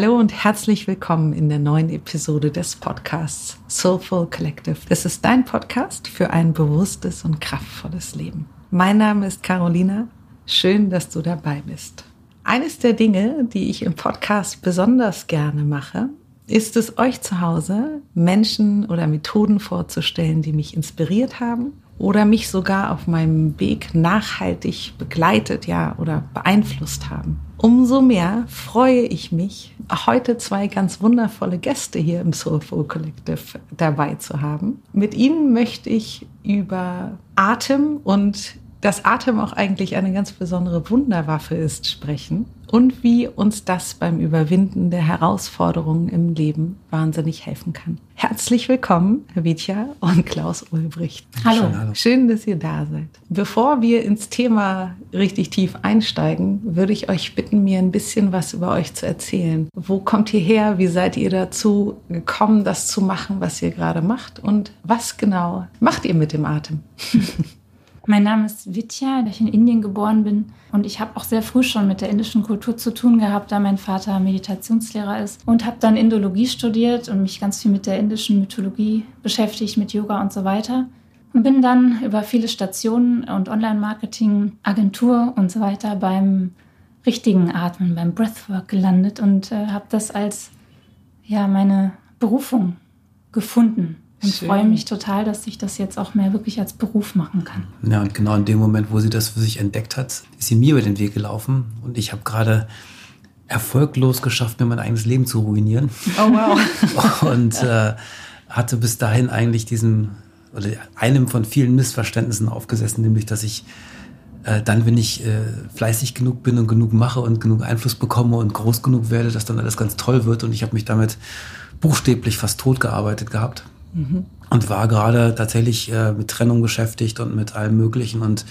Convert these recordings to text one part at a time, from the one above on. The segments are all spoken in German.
Hallo und herzlich willkommen in der neuen Episode des Podcasts Soulful Collective. Das ist dein Podcast für ein bewusstes und kraftvolles Leben. Mein Name ist Carolina. Schön, dass du dabei bist. Eines der Dinge, die ich im Podcast besonders gerne mache, ist es euch zu Hause Menschen oder Methoden vorzustellen, die mich inspiriert haben oder mich sogar auf meinem Weg nachhaltig begleitet, ja, oder beeinflusst haben. Umso mehr freue ich mich, heute zwei ganz wundervolle Gäste hier im Soulful Collective dabei zu haben. Mit ihnen möchte ich über Atem und dass Atem auch eigentlich eine ganz besondere Wunderwaffe ist, sprechen und wie uns das beim Überwinden der Herausforderungen im Leben wahnsinnig helfen kann. Herzlich willkommen, Herr Vitja und Klaus Ulbricht. Hallo. Schön, hallo. Schön, dass ihr da seid. Bevor wir ins Thema richtig tief einsteigen, würde ich euch bitten, mir ein bisschen was über euch zu erzählen. Wo kommt ihr her? Wie seid ihr dazu gekommen, das zu machen, was ihr gerade macht? Und was genau macht ihr mit dem Atem? Mein Name ist Vidya, da ich in Indien geboren bin. Und ich habe auch sehr früh schon mit der indischen Kultur zu tun gehabt, da mein Vater Meditationslehrer ist. Und habe dann Indologie studiert und mich ganz viel mit der indischen Mythologie beschäftigt, mit Yoga und so weiter. Und bin dann über viele Stationen und Online-Marketing, Agentur und so weiter beim richtigen Atmen, beim Breathwork gelandet und äh, habe das als ja, meine Berufung gefunden und Schön. freue mich total, dass ich das jetzt auch mehr wirklich als Beruf machen kann. Ja, und genau in dem Moment, wo sie das für sich entdeckt hat, ist sie mir über den Weg gelaufen und ich habe gerade erfolglos geschafft, mir mein eigenes Leben zu ruinieren. Oh wow. und äh, hatte bis dahin eigentlich diesem oder einem von vielen Missverständnissen aufgesessen, nämlich dass ich äh, dann, wenn ich äh, fleißig genug bin und genug mache und genug Einfluss bekomme und groß genug werde, dass dann alles ganz toll wird. Und ich habe mich damit buchstäblich fast tot gearbeitet gehabt. Mhm. Und war gerade tatsächlich äh, mit Trennung beschäftigt und mit allem Möglichen. Und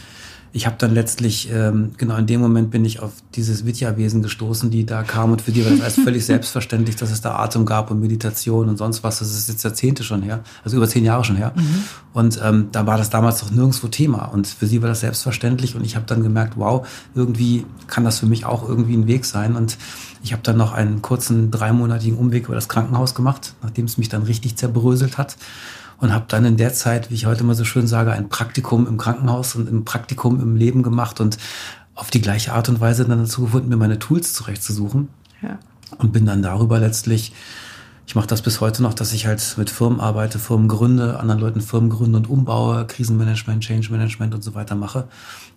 ich habe dann letztlich, ähm, genau in dem Moment bin ich auf dieses Vidya-Wesen gestoßen, die da kam. Und für die war das als völlig selbstverständlich, dass es da Atem gab und Meditation und sonst was. Das ist jetzt Jahrzehnte schon her, also über zehn Jahre schon her. Mhm. Und ähm, da war das damals noch nirgendwo Thema. Und für sie war das selbstverständlich. Und ich habe dann gemerkt, wow, irgendwie kann das für mich auch irgendwie ein Weg sein. Und ich habe dann noch einen kurzen dreimonatigen Umweg über das Krankenhaus gemacht, nachdem es mich dann richtig zerbröselt hat. Und habe dann in der Zeit, wie ich heute mal so schön sage, ein Praktikum im Krankenhaus und ein Praktikum im Leben gemacht und auf die gleiche Art und Weise dann dazu gefunden, mir meine Tools zurechtzusuchen. Ja. Und bin dann darüber letztlich, ich mache das bis heute noch, dass ich halt mit Firmen arbeite, Firmen gründe, anderen Leuten Firmen gründe und umbaue, Krisenmanagement, Change Management und so weiter mache.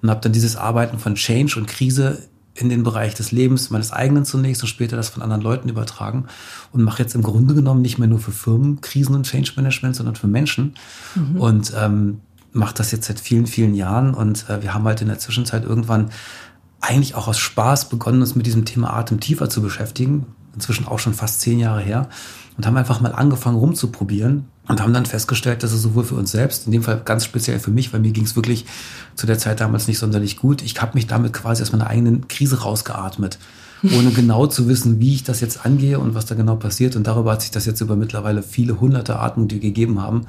Und habe dann dieses Arbeiten von Change und Krise in den Bereich des Lebens meines eigenen zunächst und später das von anderen Leuten übertragen und mache jetzt im Grunde genommen nicht mehr nur für Firmen Krisen und Change Management, sondern für Menschen mhm. und ähm, mache das jetzt seit vielen, vielen Jahren und äh, wir haben halt in der Zwischenzeit irgendwann eigentlich auch aus Spaß begonnen, uns mit diesem Thema Atem tiefer zu beschäftigen, inzwischen auch schon fast zehn Jahre her und haben einfach mal angefangen rumzuprobieren und haben dann festgestellt, dass es sowohl für uns selbst, in dem Fall ganz speziell für mich, weil mir ging es wirklich zu der Zeit damals nicht sonderlich gut. Ich habe mich damit quasi aus meiner eigenen Krise rausgeatmet, ohne genau zu wissen, wie ich das jetzt angehe und was da genau passiert. Und darüber hat sich das jetzt über mittlerweile viele hunderte Atmungen, die wir gegeben haben,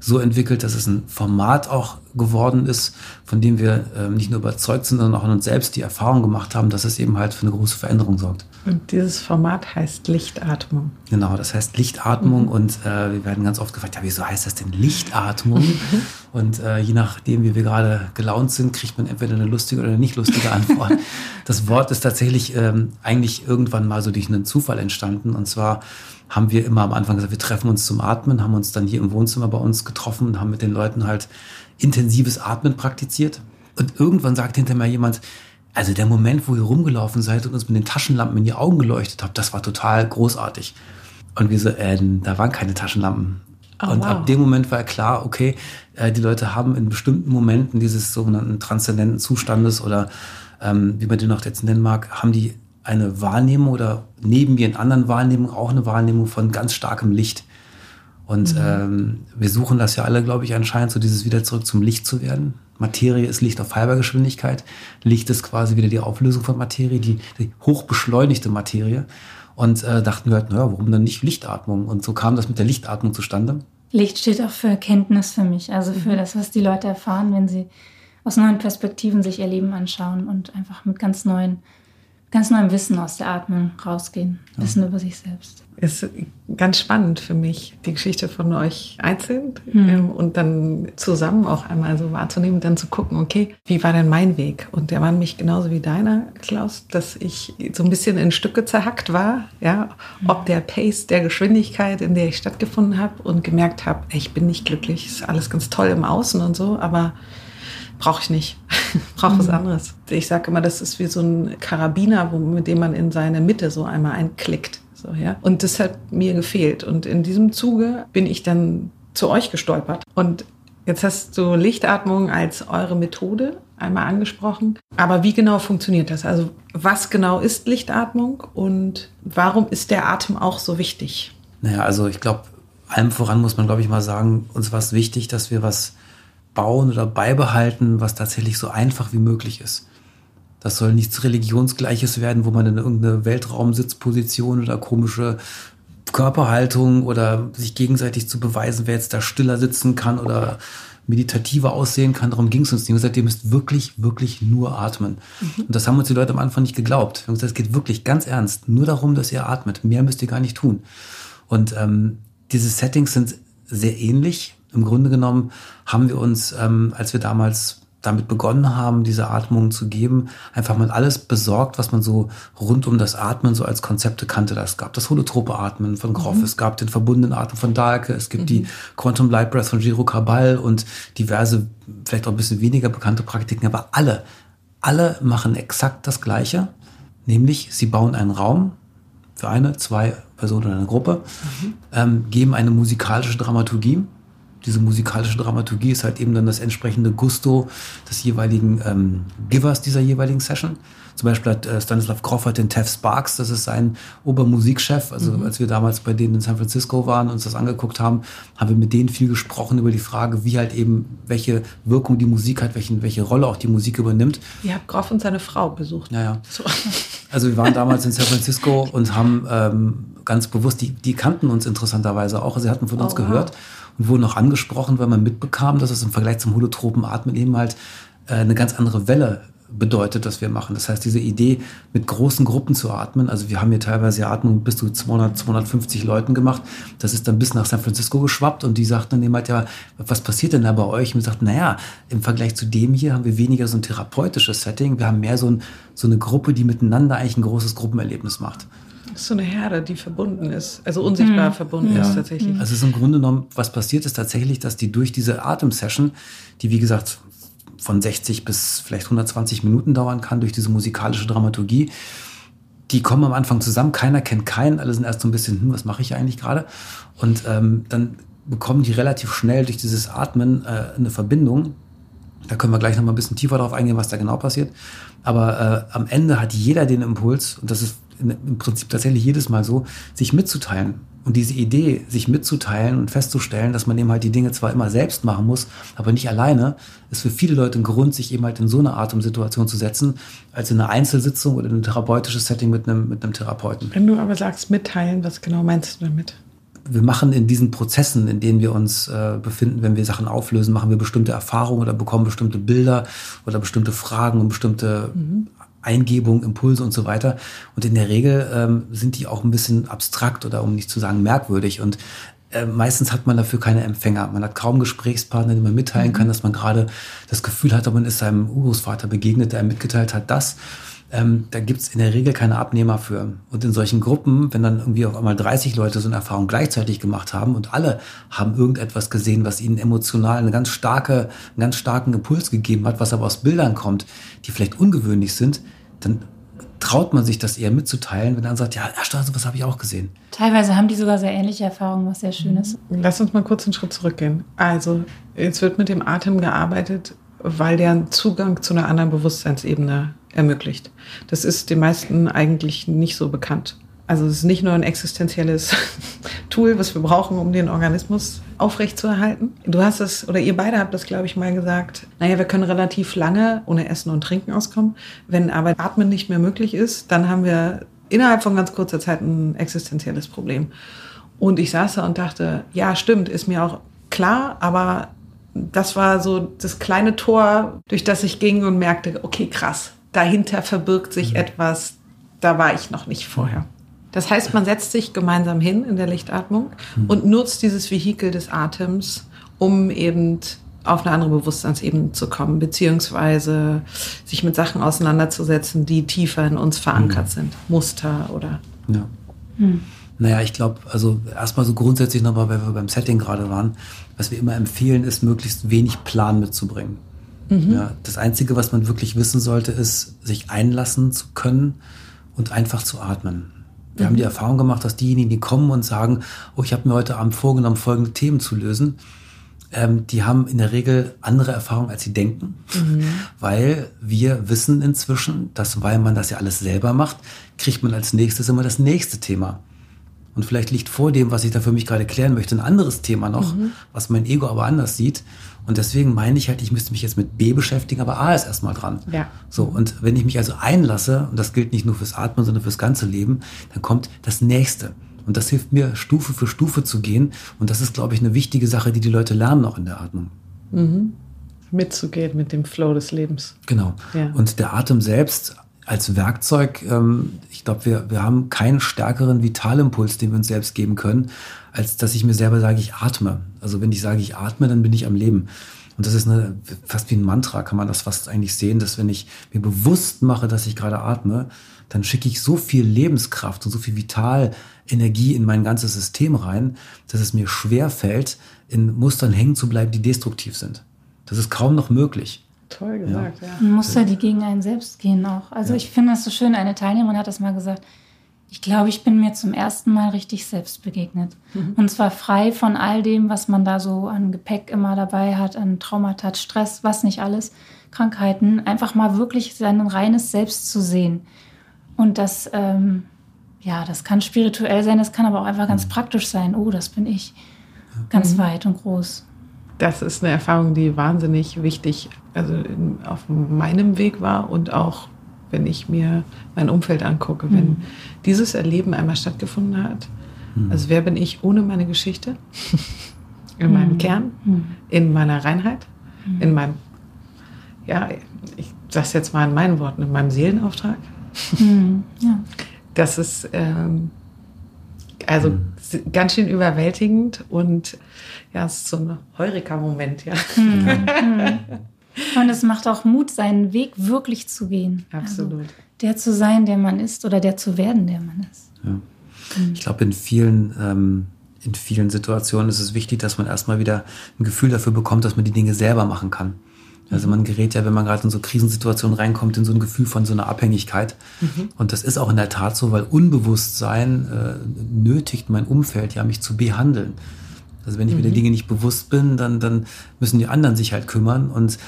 so entwickelt, dass es ein Format auch geworden ist, von dem wir äh, nicht nur überzeugt sind, sondern auch an uns selbst die Erfahrung gemacht haben, dass es eben halt für eine große Veränderung sorgt. Und dieses Format heißt Lichtatmung. Genau, das heißt Lichtatmung mhm. und äh, wir werden ganz oft gefragt, ja, wieso heißt das denn Lichtatmung? und äh, je nachdem, wie wir gerade gelaunt sind, kriegt man entweder eine lustige oder eine nicht lustige Antwort. das Wort ist tatsächlich ähm, eigentlich irgendwann mal so durch einen Zufall entstanden und zwar haben wir immer am Anfang gesagt, wir treffen uns zum Atmen, haben uns dann hier im Wohnzimmer bei uns getroffen und haben mit den Leuten halt intensives Atmen praktiziert. Und irgendwann sagt hinter mir jemand, also der Moment, wo ihr rumgelaufen seid und uns mit den Taschenlampen in die Augen geleuchtet habt, das war total großartig. Und wir so, äh, da waren keine Taschenlampen. Oh, und wow. ab dem Moment war klar, okay, äh, die Leute haben in bestimmten Momenten dieses sogenannten transzendenten Zustandes oder ähm, wie man den auch jetzt nennen mag, haben die eine Wahrnehmung oder neben mir in anderen Wahrnehmungen auch eine Wahrnehmung von ganz starkem Licht. Und mhm. ähm, wir suchen das ja alle, glaube ich, anscheinend, so dieses wieder zurück zum Licht zu werden. Materie ist Licht auf halber Geschwindigkeit. Licht ist quasi wieder die Auflösung von Materie, die, die hochbeschleunigte Materie. Und äh, dachten wir halt, naja, warum dann nicht Lichtatmung? Und so kam das mit der Lichtatmung zustande. Licht steht auch für Erkenntnis für mich, also für mhm. das, was die Leute erfahren, wenn sie aus neuen Perspektiven sich ihr Leben anschauen und einfach mit ganz neuen ganz neuem Wissen aus der Atmung rausgehen. Wissen über sich selbst. Ist ganz spannend für mich, die Geschichte von euch einzeln mhm. ähm, und dann zusammen auch einmal so wahrzunehmen, dann zu gucken, okay, wie war denn mein Weg? Und der war nämlich genauso wie deiner, Klaus, dass ich so ein bisschen in Stücke zerhackt war, ja, mhm. ob der Pace, der Geschwindigkeit, in der ich stattgefunden habe und gemerkt habe, ich bin nicht glücklich, ist alles ganz toll im Außen und so, aber brauche ich nicht. brauche mhm. was anderes. Ich sage immer, das ist wie so ein Karabiner, wo, mit dem man in seine Mitte so einmal einklickt. So, ja. Und das hat mir gefehlt. Und in diesem Zuge bin ich dann zu euch gestolpert. Und jetzt hast du Lichtatmung als eure Methode einmal angesprochen. Aber wie genau funktioniert das? Also was genau ist Lichtatmung und warum ist der Atem auch so wichtig? Naja, also ich glaube, allem voran muss man, glaube ich, mal sagen, uns war es wichtig, dass wir was bauen oder beibehalten, was tatsächlich so einfach wie möglich ist. Das soll nichts Religionsgleiches werden, wo man in irgendeine Weltraumsitzposition oder komische Körperhaltung oder sich gegenseitig zu beweisen, wer jetzt da stiller sitzen kann oder meditativer aussehen kann. Darum ging es uns nicht. Gesagt, ihr müsst wirklich, wirklich nur atmen. Mhm. Und das haben uns die Leute am Anfang nicht geglaubt. Wir haben gesagt, es geht wirklich ganz ernst. Nur darum, dass ihr atmet. Mehr müsst ihr gar nicht tun. Und ähm, diese Settings sind sehr ähnlich im Grunde genommen haben wir uns, ähm, als wir damals damit begonnen haben, diese Atmung zu geben, einfach mal alles besorgt, was man so rund um das Atmen so als Konzepte kannte. Das gab das holotrope Atmen von Groff, mhm. es gab den verbundenen Atmen von Dahlke, es gibt mhm. die Quantum Light Breath von Giro Cabal und diverse, vielleicht auch ein bisschen weniger bekannte Praktiken, aber alle, alle machen exakt das Gleiche, nämlich sie bauen einen Raum für eine, zwei Personen oder eine Gruppe, mhm. ähm, geben eine musikalische Dramaturgie, diese musikalische Dramaturgie ist halt eben dann das entsprechende Gusto des jeweiligen ähm, Givers dieser jeweiligen Session. Zum Beispiel hat äh, Stanislav Crawford den Tev Sparks, das ist sein Obermusikchef. Also mhm. als wir damals bei denen in San Francisco waren und uns das angeguckt haben, haben wir mit denen viel gesprochen über die Frage, wie halt eben, welche Wirkung die Musik hat, welchen, welche Rolle auch die Musik übernimmt. Ihr habt Groff und seine Frau besucht. Ja, ja. So. Also wir waren damals in San Francisco und haben ähm, ganz bewusst, die, die kannten uns interessanterweise auch, sie hatten von uns oh, gehört. Wow und wurden auch angesprochen, weil man mitbekam, dass es im Vergleich zum holotropen Atmen eben halt äh, eine ganz andere Welle bedeutet, dass wir machen. Das heißt, diese Idee, mit großen Gruppen zu atmen, also wir haben hier teilweise Atmung bis zu 200, 250 Leuten gemacht, das ist dann bis nach San Francisco geschwappt und die sagten dann eben halt, ja, was passiert denn da bei euch? Und wir sagten, naja, im Vergleich zu dem hier haben wir weniger so ein therapeutisches Setting, wir haben mehr so, ein, so eine Gruppe, die miteinander eigentlich ein großes Gruppenerlebnis macht. Das ist so eine Herde, die verbunden ist, also unsichtbar mhm. verbunden ja. ist tatsächlich. Also es ist im Grunde genommen, was passiert ist tatsächlich, dass die durch diese Atemsession, die wie gesagt von 60 bis vielleicht 120 Minuten dauern kann, durch diese musikalische Dramaturgie, die kommen am Anfang zusammen, keiner kennt keinen, alle sind erst so ein bisschen, hm, was mache ich eigentlich gerade? Und ähm, dann bekommen die relativ schnell durch dieses Atmen äh, eine Verbindung. Da können wir gleich noch mal ein bisschen tiefer darauf eingehen, was da genau passiert. Aber äh, am Ende hat jeder den Impuls, und das ist im Prinzip tatsächlich jedes Mal so, sich mitzuteilen. Und diese Idee, sich mitzuteilen und festzustellen, dass man eben halt die Dinge zwar immer selbst machen muss, aber nicht alleine, ist für viele Leute ein Grund, sich eben halt in so eine Atemsituation zu setzen, als in eine Einzelsitzung oder in ein therapeutisches Setting mit einem, mit einem Therapeuten. Wenn du aber sagst mitteilen, was genau meinst du damit? wir machen in diesen Prozessen, in denen wir uns äh, befinden, wenn wir Sachen auflösen, machen wir bestimmte Erfahrungen oder bekommen bestimmte Bilder oder bestimmte Fragen und bestimmte mhm. Eingebung, Impulse und so weiter. Und in der Regel ähm, sind die auch ein bisschen abstrakt oder um nicht zu sagen merkwürdig. Und äh, meistens hat man dafür keine Empfänger. Man hat kaum Gesprächspartner, die man mitteilen mhm. kann, dass man gerade das Gefühl hat, man ist seinem Urgroßvater begegnet, der einem mitgeteilt hat, das. Ähm, da gibt's in der Regel keine Abnehmer für. Und in solchen Gruppen, wenn dann irgendwie auf einmal 30 Leute so eine Erfahrung gleichzeitig gemacht haben und alle haben irgendetwas gesehen, was ihnen emotional eine ganz starke, einen ganz starken Impuls gegeben hat, was aber aus Bildern kommt, die vielleicht ungewöhnlich sind, dann traut man sich das eher mitzuteilen, wenn dann sagt, ja, erstaunlich, was habe ich auch gesehen. Teilweise haben die sogar sehr ähnliche Erfahrungen, was sehr schön ist. Lass uns mal kurz einen Schritt zurückgehen. Also, jetzt wird mit dem Atem gearbeitet, weil der einen Zugang zu einer anderen Bewusstseinsebene ermöglicht. Das ist den meisten eigentlich nicht so bekannt. Also es ist nicht nur ein existenzielles Tool, was wir brauchen, um den Organismus aufrechtzuerhalten. Du hast es, oder ihr beide habt das, glaube ich, mal gesagt, naja, wir können relativ lange ohne Essen und Trinken auskommen. Wenn aber Atmen nicht mehr möglich ist, dann haben wir innerhalb von ganz kurzer Zeit ein existenzielles Problem. Und ich saß da und dachte, ja, stimmt, ist mir auch klar, aber das war so das kleine Tor, durch das ich ging und merkte, okay, krass, dahinter verbirgt sich mhm. etwas, da war ich noch nicht vorher. Das heißt, man setzt sich gemeinsam hin in der Lichtatmung mhm. und nutzt dieses Vehikel des Atems, um eben auf eine andere Bewusstseinsebene zu kommen, beziehungsweise sich mit Sachen auseinanderzusetzen, die tiefer in uns verankert mhm. sind. Muster oder. Ja. Mhm. Naja, ich glaube, also erstmal so grundsätzlich nochmal, weil wir beim Setting gerade waren, was wir immer empfehlen, ist, möglichst wenig Plan mitzubringen. Mhm. Ja, das Einzige, was man wirklich wissen sollte, ist, sich einlassen zu können und einfach zu atmen. Wir mhm. haben die Erfahrung gemacht, dass diejenigen, die kommen und sagen, oh, ich habe mir heute Abend vorgenommen, folgende Themen zu lösen, ähm, die haben in der Regel andere Erfahrungen, als sie denken, mhm. weil wir wissen inzwischen, dass weil man das ja alles selber macht, kriegt man als nächstes immer das nächste Thema. Und vielleicht liegt vor dem, was ich da für mich gerade klären möchte, ein anderes Thema noch, mhm. was mein Ego aber anders sieht. Und deswegen meine ich halt, ich müsste mich jetzt mit B beschäftigen, aber A ist erstmal dran. Ja. So, und wenn ich mich also einlasse, und das gilt nicht nur fürs Atmen, sondern fürs ganze Leben, dann kommt das nächste. Und das hilft mir, Stufe für Stufe zu gehen. Und das ist, glaube ich, eine wichtige Sache, die die Leute lernen auch in der Atmung. Mhm. Mitzugehen mit dem Flow des Lebens. Genau. Ja. Und der Atem selbst als Werkzeug, ähm, ich glaube, wir, wir haben keinen stärkeren Vitalimpuls, den wir uns selbst geben können, als dass ich mir selber sage, ich atme. Also wenn ich sage, ich atme, dann bin ich am Leben. Und das ist eine, fast wie ein Mantra, kann man das fast eigentlich sehen, dass wenn ich mir bewusst mache, dass ich gerade atme, dann schicke ich so viel Lebenskraft und so viel Vitalenergie in mein ganzes System rein, dass es mir schwer fällt, in Mustern hängen zu bleiben, die destruktiv sind. Das ist kaum noch möglich. Toll gesagt, ja. ja. Muster, die gegen einen selbst gehen auch. Also ja. ich finde das so schön. Eine Teilnehmerin hat das mal gesagt. Ich glaube, ich bin mir zum ersten Mal richtig selbst begegnet. Mhm. Und zwar frei von all dem, was man da so an Gepäck immer dabei hat, an Traumata, Stress, was nicht alles, Krankheiten. Einfach mal wirklich sein reines Selbst zu sehen. Und das, ähm, ja, das kann spirituell sein, das kann aber auch einfach ganz mhm. praktisch sein. Oh, das bin ich. Ganz mhm. weit und groß. Das ist eine Erfahrung, die wahnsinnig wichtig also in, auf meinem Weg war und auch wenn ich mir mein Umfeld angucke, mhm. wenn dieses Erleben einmal stattgefunden hat. Mhm. Also wer bin ich ohne meine Geschichte? in meinem mhm. Kern, mhm. in meiner Reinheit, mhm. in meinem, ja, ich sage jetzt mal in meinen Worten, in meinem Seelenauftrag. Mhm. Ja. Das ist ähm, also ganz schön überwältigend und ja, es ist so ein Heureka-Moment, ja. Mhm. mhm. Und es macht auch Mut, seinen Weg wirklich zu gehen. Also Absolut. Also der zu sein, der man ist oder der zu werden, der man ist. Ja. Mhm. Ich glaube, in vielen ähm, in vielen Situationen ist es wichtig, dass man erstmal wieder ein Gefühl dafür bekommt, dass man die Dinge selber machen kann. Also man gerät ja, wenn man gerade in so Krisensituationen reinkommt, in so ein Gefühl von so einer Abhängigkeit. Mhm. Und das ist auch in der Tat so, weil Unbewusstsein äh, nötigt mein Umfeld ja, mich zu behandeln. Also wenn ich mhm. mir der mhm. Dinge nicht bewusst bin, dann, dann müssen die anderen sich halt kümmern. Und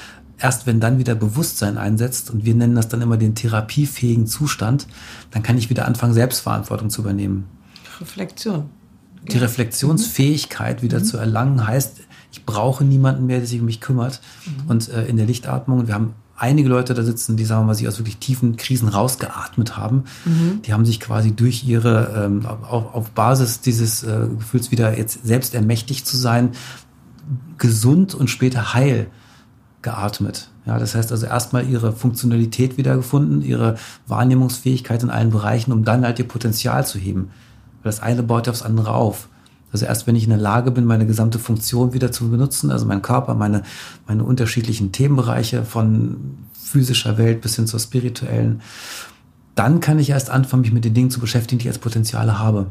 erst wenn dann wieder Bewusstsein einsetzt, und wir nennen das dann immer den therapiefähigen Zustand, dann kann ich wieder anfangen, Selbstverantwortung zu übernehmen. Reflexion. Die Reflexionsfähigkeit mhm. wieder mhm. zu erlangen heißt, ich brauche niemanden mehr, der sich um mich kümmert. Mhm. Und äh, in der Lichtatmung, wir haben einige Leute da sitzen, die sagen wir mal, sich aus wirklich tiefen Krisen rausgeatmet haben. Mhm. Die haben sich quasi durch ihre, ähm, auf, auf Basis dieses äh, Gefühls wieder jetzt selbst ermächtigt zu sein, gesund und später heil geatmet. Ja, das heißt also erstmal ihre Funktionalität wiedergefunden, ihre Wahrnehmungsfähigkeit in allen Bereichen, um dann halt ihr Potenzial zu heben. Weil das eine baut aufs andere auf. Also erst wenn ich in der Lage bin, meine gesamte Funktion wieder zu benutzen, also mein Körper, meine, meine unterschiedlichen Themenbereiche von physischer Welt bis hin zur spirituellen, dann kann ich erst anfangen, mich mit den Dingen zu beschäftigen, die ich als Potenziale habe.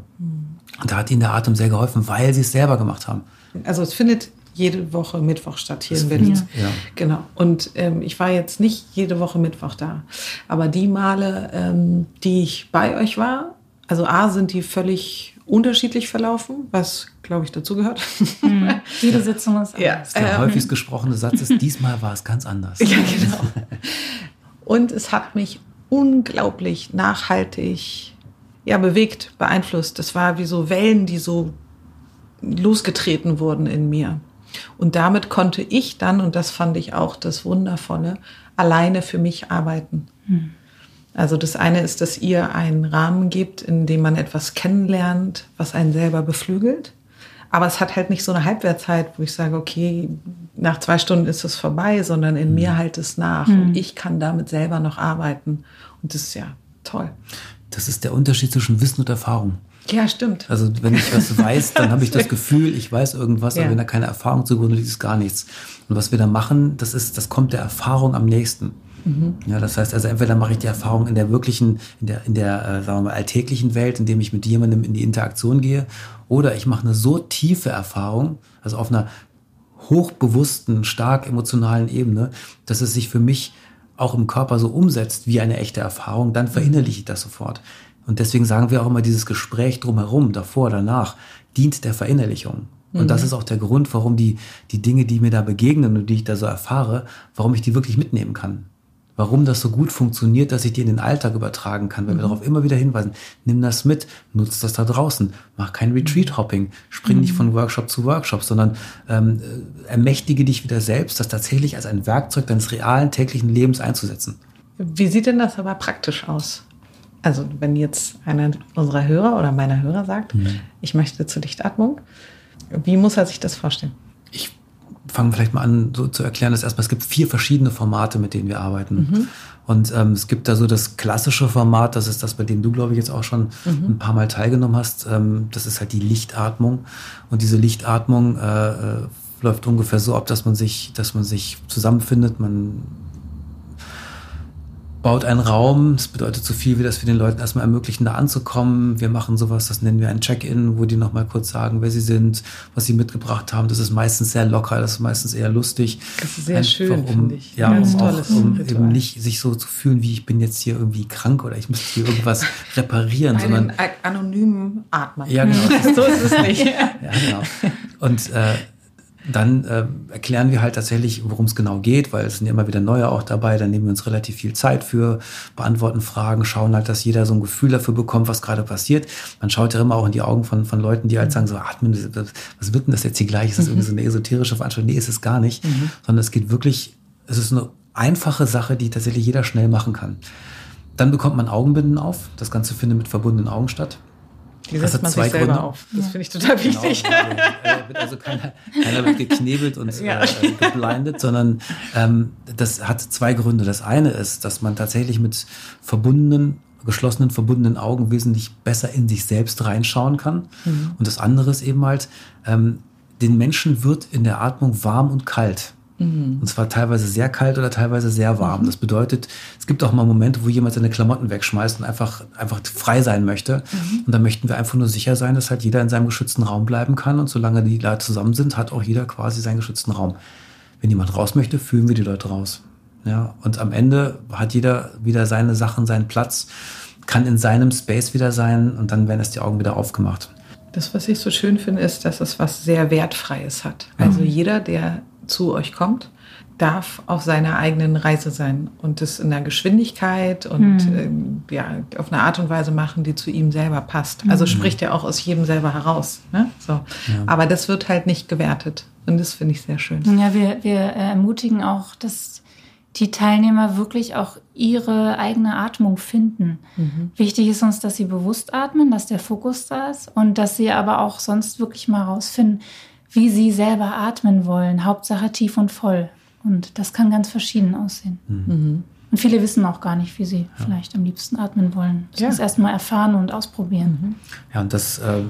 Und da hat ihnen der Atem sehr geholfen, weil sie es selber gemacht haben. Also es findet jede Woche Mittwoch statt hier das in Berlin. Ja. Genau. Und ähm, ich war jetzt nicht jede Woche Mittwoch da. Aber die Male, ähm, die ich bei euch war, also A, sind die völlig unterschiedlich verlaufen, was, glaube ich, dazugehört. Mhm. Jede Sitzung ist anders. Ja. Der ähm, häufigst gesprochene Satz ist, diesmal war es ganz anders. Ja, genau. Und es hat mich unglaublich nachhaltig ja, bewegt, beeinflusst. Das war wie so Wellen, die so losgetreten wurden in mir. Und damit konnte ich dann, und das fand ich auch das Wundervolle, alleine für mich arbeiten. Mhm. Also das eine ist, dass ihr einen Rahmen gebt, in dem man etwas kennenlernt, was einen selber beflügelt. Aber es hat halt nicht so eine Halbwertzeit, wo ich sage, okay, nach zwei Stunden ist es vorbei, sondern in mhm. mir halt es nach. Mhm. Und ich kann damit selber noch arbeiten. Und das ist ja toll. Das ist der Unterschied zwischen Wissen und Erfahrung. Ja, stimmt. Also wenn ich was weiß, dann habe ich das Gefühl, ich weiß irgendwas, Ja. aber wenn da keine Erfahrung zugrunde liegt, ist gar nichts. Und was wir da machen, das ist, das kommt der Erfahrung am nächsten. Ja, das heißt also entweder mache ich die Erfahrung in der wirklichen, in der, in der, äh, sagen wir mal, alltäglichen Welt, indem ich mit jemandem in die Interaktion gehe, oder ich mache eine so tiefe Erfahrung, also auf einer hochbewussten, stark emotionalen Ebene, dass es sich für mich auch im Körper so umsetzt wie eine echte Erfahrung, dann verinnerliche ich das sofort. Und deswegen sagen wir auch immer, dieses Gespräch drumherum, davor, danach, dient der Verinnerlichung. Und das ist auch der Grund, warum die, die Dinge, die mir da begegnen und die ich da so erfahre, warum ich die wirklich mitnehmen kann. Warum das so gut funktioniert, dass ich die in den Alltag übertragen kann, weil wir darauf immer wieder hinweisen. Nimm das mit, nutz das da draußen, mach kein Retreat-Hopping, spring nicht von Workshop zu Workshop, sondern ähm, äh, ermächtige dich wieder selbst, das tatsächlich als ein Werkzeug deines realen täglichen Lebens einzusetzen. Wie sieht denn das aber praktisch aus? Also, wenn jetzt einer unserer Hörer oder meiner Hörer sagt, ich möchte zur Lichtatmung, wie muss er sich das vorstellen? ich fange vielleicht mal an, so zu erklären, dass erstmal es gibt vier verschiedene Formate, mit denen wir arbeiten. Und ähm, es gibt da so das klassische Format, das ist das, bei dem du, glaube ich, jetzt auch schon ein paar Mal teilgenommen hast. Ähm, das ist halt die Lichtatmung. Und diese Lichtatmung äh, äh, läuft ungefähr so ab, dass man sich, dass man sich zusammenfindet, man baut einen Raum. Das bedeutet so viel, wie dass wir den Leuten erstmal ermöglichen, da anzukommen. Wir machen sowas, das nennen wir ein Check-in, wo die nochmal kurz sagen, wer sie sind, was sie mitgebracht haben. Das ist meistens sehr locker, das ist meistens eher lustig. Das ist sehr Einfach schön, um, finde ich. Ja, Ganz um, auch, um Ritual. eben nicht sich so zu fühlen, wie ich bin jetzt hier irgendwie krank oder ich müsste hier irgendwas reparieren, Einen sondern anonymen Atmer. Ja, genau. so ist es nicht. ja, genau. Und äh, dann äh, erklären wir halt tatsächlich, worum es genau geht, weil es sind ja immer wieder neue auch dabei. Dann nehmen wir uns relativ viel Zeit für, beantworten Fragen, schauen halt, dass jeder so ein Gefühl dafür bekommt, was gerade passiert. Man schaut ja immer auch in die Augen von, von Leuten, die halt sagen so, atmen, was wird denn das jetzt hier gleich? Ist das irgendwie so eine esoterische Veranstaltung? Nee, ist es gar nicht. Sondern es geht wirklich, es ist eine einfache Sache, die tatsächlich jeder schnell machen kann. Dann bekommt man Augenbinden auf. Das Ganze findet mit verbundenen Augen statt. Das setzt hat man zwei sich selber Gründe. auf. Das finde ich total wichtig. Genau, also, äh, wird also keiner, keiner wird geknebelt und Ja. äh, geblindet, sondern ähm, das hat zwei Gründe. Das eine ist, dass man tatsächlich mit verbundenen, geschlossenen, verbundenen Augen wesentlich besser in sich selbst reinschauen kann. Mhm. Und das andere ist eben halt, ähm, den Menschen wird in der Atmung warm und kalt. Mhm. Und zwar teilweise sehr kalt oder teilweise sehr warm. Das bedeutet, es gibt auch mal Momente, wo jemand seine Klamotten wegschmeißt und einfach, einfach frei sein möchte. Mhm. Und da möchten wir einfach nur sicher sein, dass halt jeder in seinem geschützten Raum bleiben kann. Und solange die Leute zusammen sind, hat auch jeder quasi seinen geschützten Raum. Wenn jemand raus möchte, führen wir die Leute raus. Ja, und am Ende hat jeder wieder seine Sachen, seinen Platz, kann in seinem Space wieder sein und dann werden erst die Augen wieder aufgemacht. Das, was ich so schön finde, ist, dass es was sehr Wertfreies hat. Also jeder, der zu euch kommt, darf auf seiner eigenen Reise sein und es in der Geschwindigkeit und ähm, ja, auf eine Art und Weise machen, die zu ihm selber passt. Also spricht ja auch aus jedem selber heraus. Ne? So. Aber das wird halt nicht gewertet. Und das finde ich sehr schön. Ja, wir, wir äh, ermutigen auch, dass die Teilnehmer wirklich auch ihre eigene Atmung finden. Wichtig ist uns, dass sie bewusst atmen, dass der Fokus da ist und dass sie aber auch sonst wirklich mal rausfinden, wie sie selber atmen wollen. Hauptsache tief und voll. Und das kann ganz verschieden aussehen. Und viele wissen auch gar nicht, wie sie vielleicht am liebsten atmen wollen. Das Ja. muss erst mal erfahren und ausprobieren. Ja, und das, äh,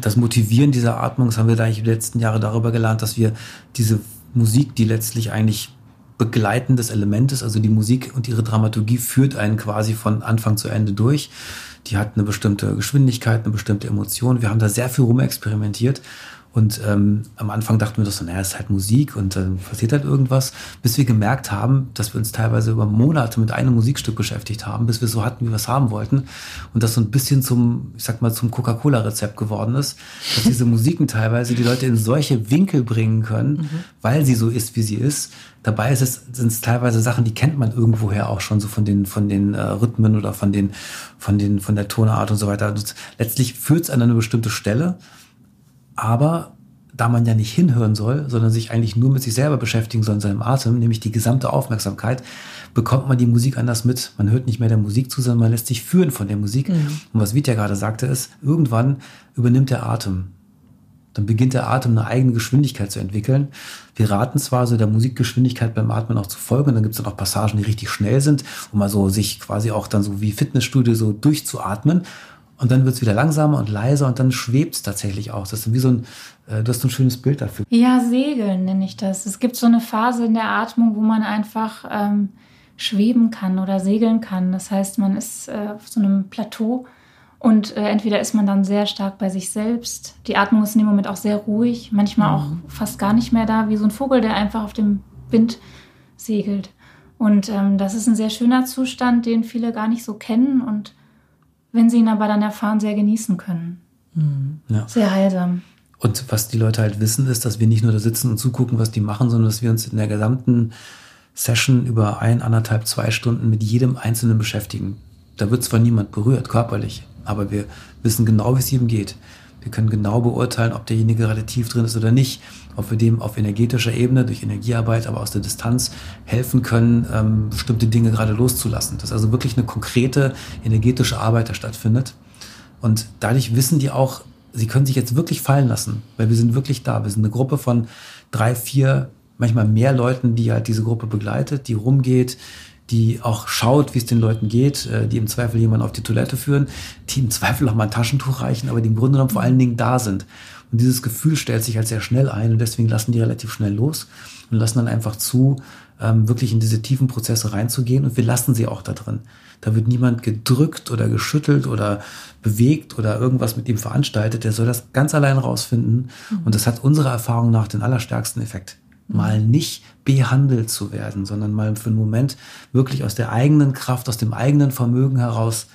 das Motivieren dieser Atmung, das haben wir da eigentlich die letzten Jahre darüber gelernt, dass wir diese Musik, die letztlich eigentlich begleitendes Element ist, also die Musik und ihre Dramaturgie führt einen quasi von Anfang zu Ende durch. Die hat eine bestimmte Geschwindigkeit, eine bestimmte Emotion. Wir haben da sehr viel rumexperimentiert. Und ähm, am Anfang dachten wir doch so, naja, es ist halt Musik und dann passiert halt irgendwas, bis wir gemerkt haben, dass wir uns teilweise über Monate mit einem Musikstück beschäftigt haben, bis wir so hatten, wie wir es haben wollten. Und das so ein bisschen zum, ich sag mal, zum Coca-Cola-Rezept geworden ist, dass diese Musiken teilweise die Leute in solche Winkel bringen können, weil sie so ist, wie sie ist. Dabei ist es, sind es teilweise Sachen, die kennt man irgendwoher auch schon so von den, von den äh, Rhythmen oder von den, von den, von der Tonart und so weiter. Und letztlich führt es an eine bestimmte Stelle. Aber da man ja nicht hinhören soll, sondern sich eigentlich nur mit sich selber beschäftigen soll in seinem Atem, nämlich die gesamte Aufmerksamkeit, bekommt man die Musik anders mit. Man hört nicht mehr der Musik zu, sondern man lässt sich führen von der Musik. Und was Vitya gerade sagte ist, irgendwann übernimmt der Atem. Dann beginnt der Atem eine eigene Geschwindigkeit zu entwickeln. Wir raten zwar so der Musikgeschwindigkeit beim Atmen auch zu folgen, dann gibt es dann auch Passagen, die richtig schnell sind, um mal so sich quasi auch dann so wie Fitnessstudio so durchzuatmen. Und dann wird es wieder langsamer und leiser und dann schwebt es tatsächlich auch. Das ist wie so ein, äh, du hast so ein schönes Bild dafür. Ja, Segeln nenne ich das. Es gibt so eine Phase in der Atmung, wo man einfach ähm, schweben kann oder segeln kann. Das heißt, man ist äh, auf so einem Plateau und äh, entweder ist man dann sehr stark bei sich selbst. Die Atmung ist in dem Moment auch sehr ruhig, manchmal mhm. auch fast gar nicht mehr da, wie so ein Vogel, der einfach auf dem Wind segelt. Und ähm, das ist ein sehr schöner Zustand, den viele gar nicht so kennen und wenn sie ihn aber dann erfahren, sehr genießen können. Mhm. Ja. Sehr heilsam. Und was die Leute halt wissen, ist, dass wir nicht nur da sitzen und zugucken, was die machen, sondern dass wir uns in der gesamten Session über ein, anderthalb, zwei Stunden mit jedem Einzelnen beschäftigen. Da wird zwar niemand berührt, körperlich, aber wir wissen genau, wie es ihm geht. Wir können genau beurteilen, ob derjenige relativ drin ist oder nicht, ob wir dem auf energetischer Ebene durch Energiearbeit, aber aus der Distanz helfen können, ähm, bestimmte Dinge gerade loszulassen. Das ist also wirklich eine konkrete energetische Arbeit, die stattfindet. Und dadurch wissen die auch, sie können sich jetzt wirklich fallen lassen, weil wir sind wirklich da. Wir sind eine Gruppe von drei, vier, manchmal mehr Leuten, die halt diese Gruppe begleitet, die rumgeht, die auch schaut, wie es den Leuten geht, äh, die im Zweifel jemanden auf die Toilette führen, die im Zweifel auch mal ein Taschentuch reichen, aber die im Grunde genommen vor allen Dingen da sind. Und dieses Gefühl stellt sich halt sehr schnell ein und deswegen lassen die relativ schnell los und lassen dann einfach zu, ähm, wirklich in diese tiefen Prozesse reinzugehen und wir lassen sie auch da drin. Da wird niemand gedrückt oder geschüttelt oder bewegt oder irgendwas mit ihm veranstaltet. Der soll das ganz allein rausfinden. Und das hat unserer Erfahrung nach den allerstärksten Effekt mal nicht behandelt zu werden, sondern mal für einen Moment wirklich aus der eigenen Kraft, aus dem eigenen Vermögen heraus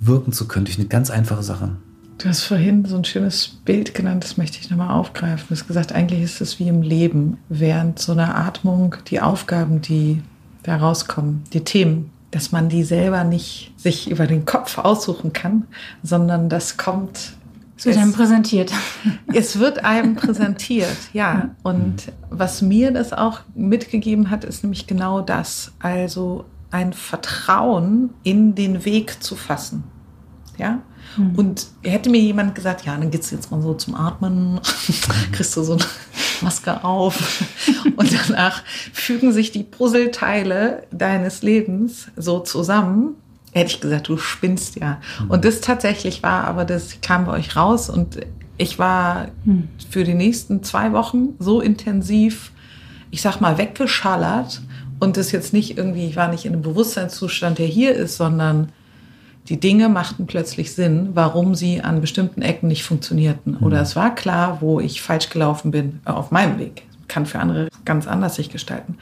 wirken zu können durch eine ganz einfache Sache. Du hast vorhin so ein schönes Bild genannt, das möchte ich nochmal aufgreifen. Du hast gesagt, eigentlich ist es wie im Leben, während so einer Atmung die Aufgaben, die da rauskommen, die Themen, dass man die selber nicht sich über den Kopf aussuchen kann, sondern das kommt es wird einem präsentiert. Es wird einem präsentiert, ja. Und was mir das auch mitgegeben hat, ist nämlich genau das. Also ein Vertrauen in den Weg zu fassen. Ja. Mhm. Und hätte mir jemand gesagt, ja, dann geht's jetzt mal so zum Atmen, kriegst du so eine Maske auf und danach fügen sich die Puzzleteile deines Lebens so zusammen hätte ich gesagt, du spinnst ja. Mhm. Und das tatsächlich war, aber das kam bei euch raus und ich war mhm. für die nächsten zwei Wochen so intensiv, ich sag mal, weggeschallert und das jetzt nicht irgendwie, ich war nicht in einem Bewusstseinszustand, der hier ist, sondern die Dinge machten plötzlich Sinn, warum sie an bestimmten Ecken nicht funktionierten. Mhm. Oder es war klar, wo ich falsch gelaufen bin äh, auf meinem Weg kann für andere ganz anders sich gestalten.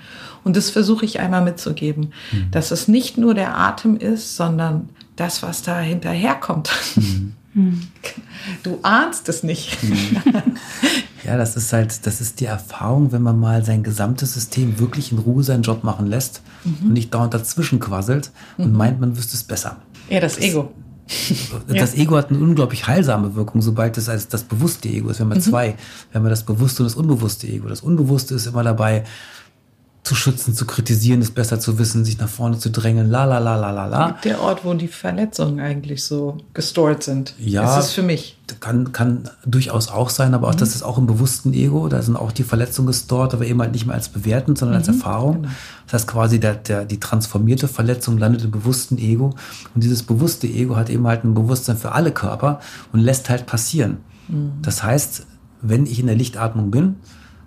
Und das versuche ich einmal mitzugeben, mhm. dass es nicht nur der Atem ist, sondern das, was da hinterherkommt. Mhm. Du ahnst es nicht. Mhm. Ja, das ist halt, das ist die Erfahrung, wenn man mal sein gesamtes System wirklich in Ruhe seinen Job machen lässt mhm. und nicht dauernd dazwischen quasselt und mhm. meint, man wüsste es besser. Ja, das, das Ego. Das ja. Ego hat eine unglaublich heilsame Wirkung, sobald es als das bewusste Ego ist. Wir haben mhm. zwei. Wir haben das bewusste und das unbewusste Ego. Das Unbewusste ist immer dabei, zu schützen, zu kritisieren, ist besser zu wissen, sich nach vorne zu drängen, la la la la la la. Der Ort, wo die Verletzungen eigentlich so gestored sind. Ja. Das ist für mich. Kann, kann durchaus auch sein, aber auch mhm. das ist auch im bewussten Ego. Da sind auch die Verletzungen gestored, aber eben halt nicht mehr als bewertend, sondern mhm. als Erfahrung. Genau. Das heißt quasi, der, der, die transformierte Verletzung landet im bewussten Ego. Und dieses bewusste Ego hat eben halt ein Bewusstsein für alle Körper und lässt halt passieren. Mhm. Das heißt, wenn ich in der Lichtatmung bin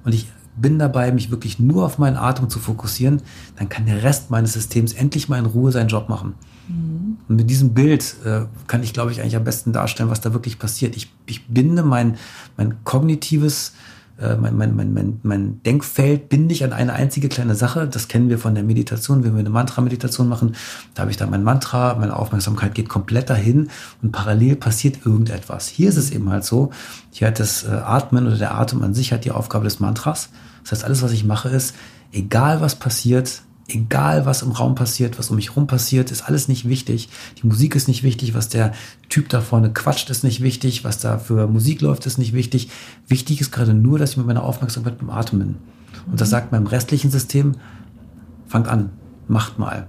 und ich bin dabei, mich wirklich nur auf meinen Atem zu fokussieren, dann kann der Rest meines Systems endlich mal in Ruhe seinen Job machen. Mhm. Und mit diesem Bild äh, kann ich, glaube ich, eigentlich am besten darstellen, was da wirklich passiert. Ich, ich binde mein, mein kognitives, mein, mein, mein, mein, mein Denkfeld binde ich an eine einzige kleine Sache. Das kennen wir von der Meditation, wenn wir eine Mantra-Meditation machen. Da habe ich dann mein Mantra, meine Aufmerksamkeit geht komplett dahin und parallel passiert irgendetwas. Hier ist es eben halt so, hier hat das äh, Atmen oder der Atem an sich hat die Aufgabe des Mantras. Das heißt, alles, was ich mache, ist, egal was passiert, egal was im Raum passiert, was um mich rum passiert, ist alles nicht wichtig. Die Musik ist nicht wichtig, was der Typ da vorne quatscht, ist nicht wichtig, was da für Musik läuft, ist nicht wichtig. Wichtig ist gerade nur, dass ich mit meiner Aufmerksamkeit beim Atmen bin. Und das sagt meinem restlichen System, fangt an, macht mal.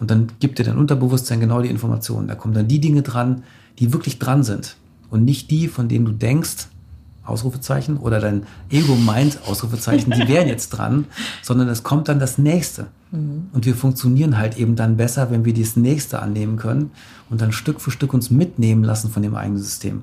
Und dann gibt dir dein Unterbewusstsein genau die Informationen. Da kommen dann die Dinge dran, die wirklich dran sind. Und nicht die, von denen du denkst, Ausrufezeichen, oder dein Ego meint, Ausrufezeichen, die wären jetzt dran, sondern es kommt dann das nächste. Mhm. Und wir funktionieren halt eben dann besser, wenn wir das nächste annehmen können und dann Stück für Stück uns mitnehmen lassen von dem eigenen System.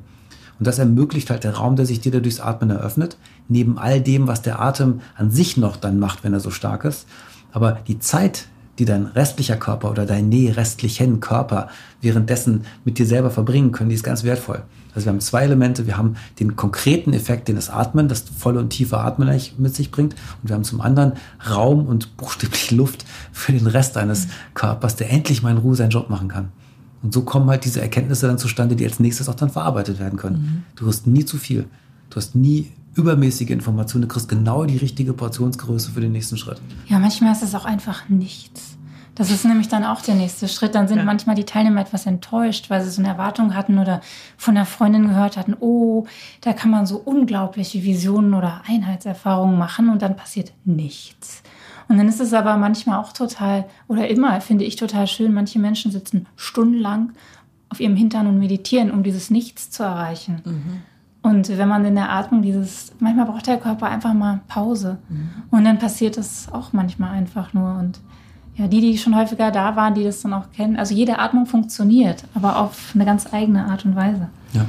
Und das ermöglicht halt der Raum, der sich dir da durchs Atmen eröffnet, neben all dem, was der Atem an sich noch dann macht, wenn er so stark ist. Aber die Zeit, die dein restlicher Körper oder dein nee restlichen Körper währenddessen mit dir selber verbringen können, die ist ganz wertvoll. Also wir haben zwei Elemente. Wir haben den konkreten Effekt, den das Atmen, das volle und tiefe Atmen mit sich bringt. Und wir haben zum anderen Raum und buchstäblich Luft für den Rest deines Körpers, der endlich mal in Ruhe seinen Job machen kann. Und so kommen halt diese Erkenntnisse dann zustande, die als nächstes auch dann verarbeitet werden können. Mhm. Du hast nie zu viel. Du hast nie übermäßige Informationen. Du kriegst genau die richtige Portionsgröße für den nächsten Schritt. Ja, manchmal ist es auch einfach nichts. Das ist nämlich dann auch der nächste Schritt. Dann sind ja. manchmal die Teilnehmer etwas enttäuscht, weil sie so eine Erwartung hatten oder von einer Freundin gehört hatten, oh, da kann man so unglaubliche Visionen oder Einheitserfahrungen machen und dann passiert nichts. Und dann ist es aber manchmal auch total, oder immer finde ich total schön, manche Menschen sitzen stundenlang auf ihrem Hintern und meditieren, um dieses Nichts zu erreichen. Mhm. Und wenn man in der Atmung dieses, manchmal braucht der Körper einfach mal Pause. Mhm. Und dann passiert es auch manchmal einfach nur. Und ja, die, die schon häufiger da waren, die das dann auch kennen. Also jede Atmung funktioniert, aber auf eine ganz eigene Art und Weise. Ja.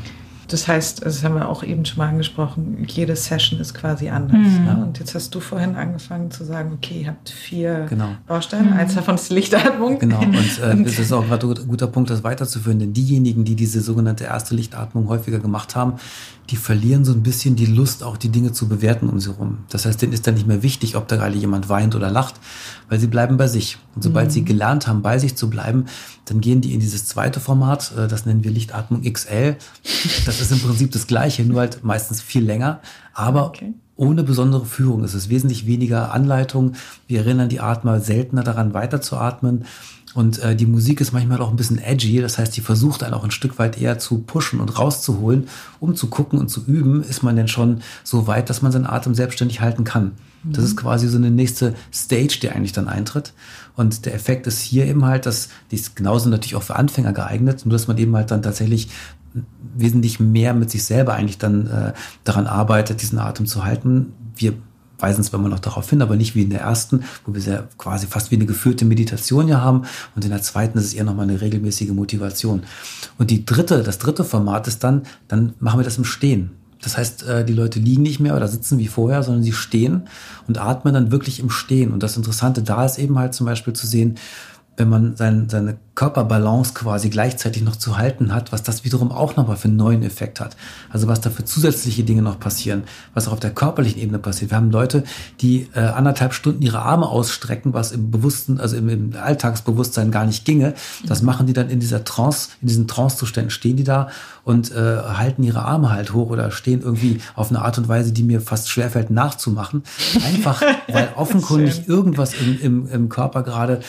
Das heißt, das haben wir auch eben schon mal angesprochen, jede Session ist quasi anders. Mhm. Ne? Und jetzt hast du vorhin angefangen zu sagen, okay, ihr habt vier genau. Bausteine, mhm. eins davon ist die Lichtatmung. Genau, und, äh, das ist auch ein guter Punkt, das weiterzuführen, denn diejenigen, die diese sogenannte erste Lichtatmung häufiger gemacht haben, die verlieren so ein bisschen die Lust, auch die Dinge zu bewerten um sie rum. Das heißt, denen ist dann nicht mehr wichtig, ob da gerade jemand weint oder lacht, weil sie bleiben bei sich. Und sobald mhm. sie gelernt haben, bei sich zu bleiben, dann gehen die in dieses zweite Format, äh, das nennen wir Lichtatmung XL. Das ist im Prinzip das gleiche, nur halt meistens viel länger, aber okay. ohne besondere Führung. Es ist wesentlich weniger Anleitung. Wir erinnern die Atmer seltener daran, weiterzuatmen. Und äh, die Musik ist manchmal auch ein bisschen edgy, das heißt, die versucht einen auch ein Stück weit eher zu pushen und rauszuholen, um zu gucken und zu üben, ist man denn schon so weit, dass man seinen Atem selbstständig halten kann. Das ist quasi so eine nächste Stage, die eigentlich dann eintritt. Und der Effekt ist hier eben halt, dass die ist genauso natürlich auch für Anfänger geeignet, nur dass man eben halt dann tatsächlich wesentlich mehr mit sich selber eigentlich dann äh, daran arbeitet, diesen Atem zu halten. Wir weisen zwar immer noch darauf hin, aber nicht wie in der ersten, wo wir sehr quasi fast wie eine geführte Meditation ja haben. Und in der zweiten ist es eher nochmal eine regelmäßige Motivation. Und die dritte, das dritte Format ist dann, dann machen wir das im Stehen. Das heißt, äh, die Leute liegen nicht mehr oder sitzen wie vorher, sondern sie stehen und atmen dann wirklich im Stehen. Und das Interessante da ist eben halt zum Beispiel zu sehen, wenn man sein, seine Körperbalance quasi gleichzeitig noch zu halten hat, was das wiederum auch nochmal für einen neuen Effekt hat. Also was da für zusätzliche Dinge noch passieren, was auch auf der körperlichen Ebene passiert. Wir haben Leute, die äh, anderthalb Stunden ihre Arme ausstrecken, was im bewussten, also im, im Alltagsbewusstsein gar nicht ginge. Das mhm. machen die dann in dieser Trance, in diesen Trance-Zuständen stehen die da und äh, halten ihre Arme halt hoch oder stehen irgendwie auf eine Art und Weise, die mir fast schwerfällt nachzumachen. Einfach, weil offenkundig irgendwas im, im, im Körper gerade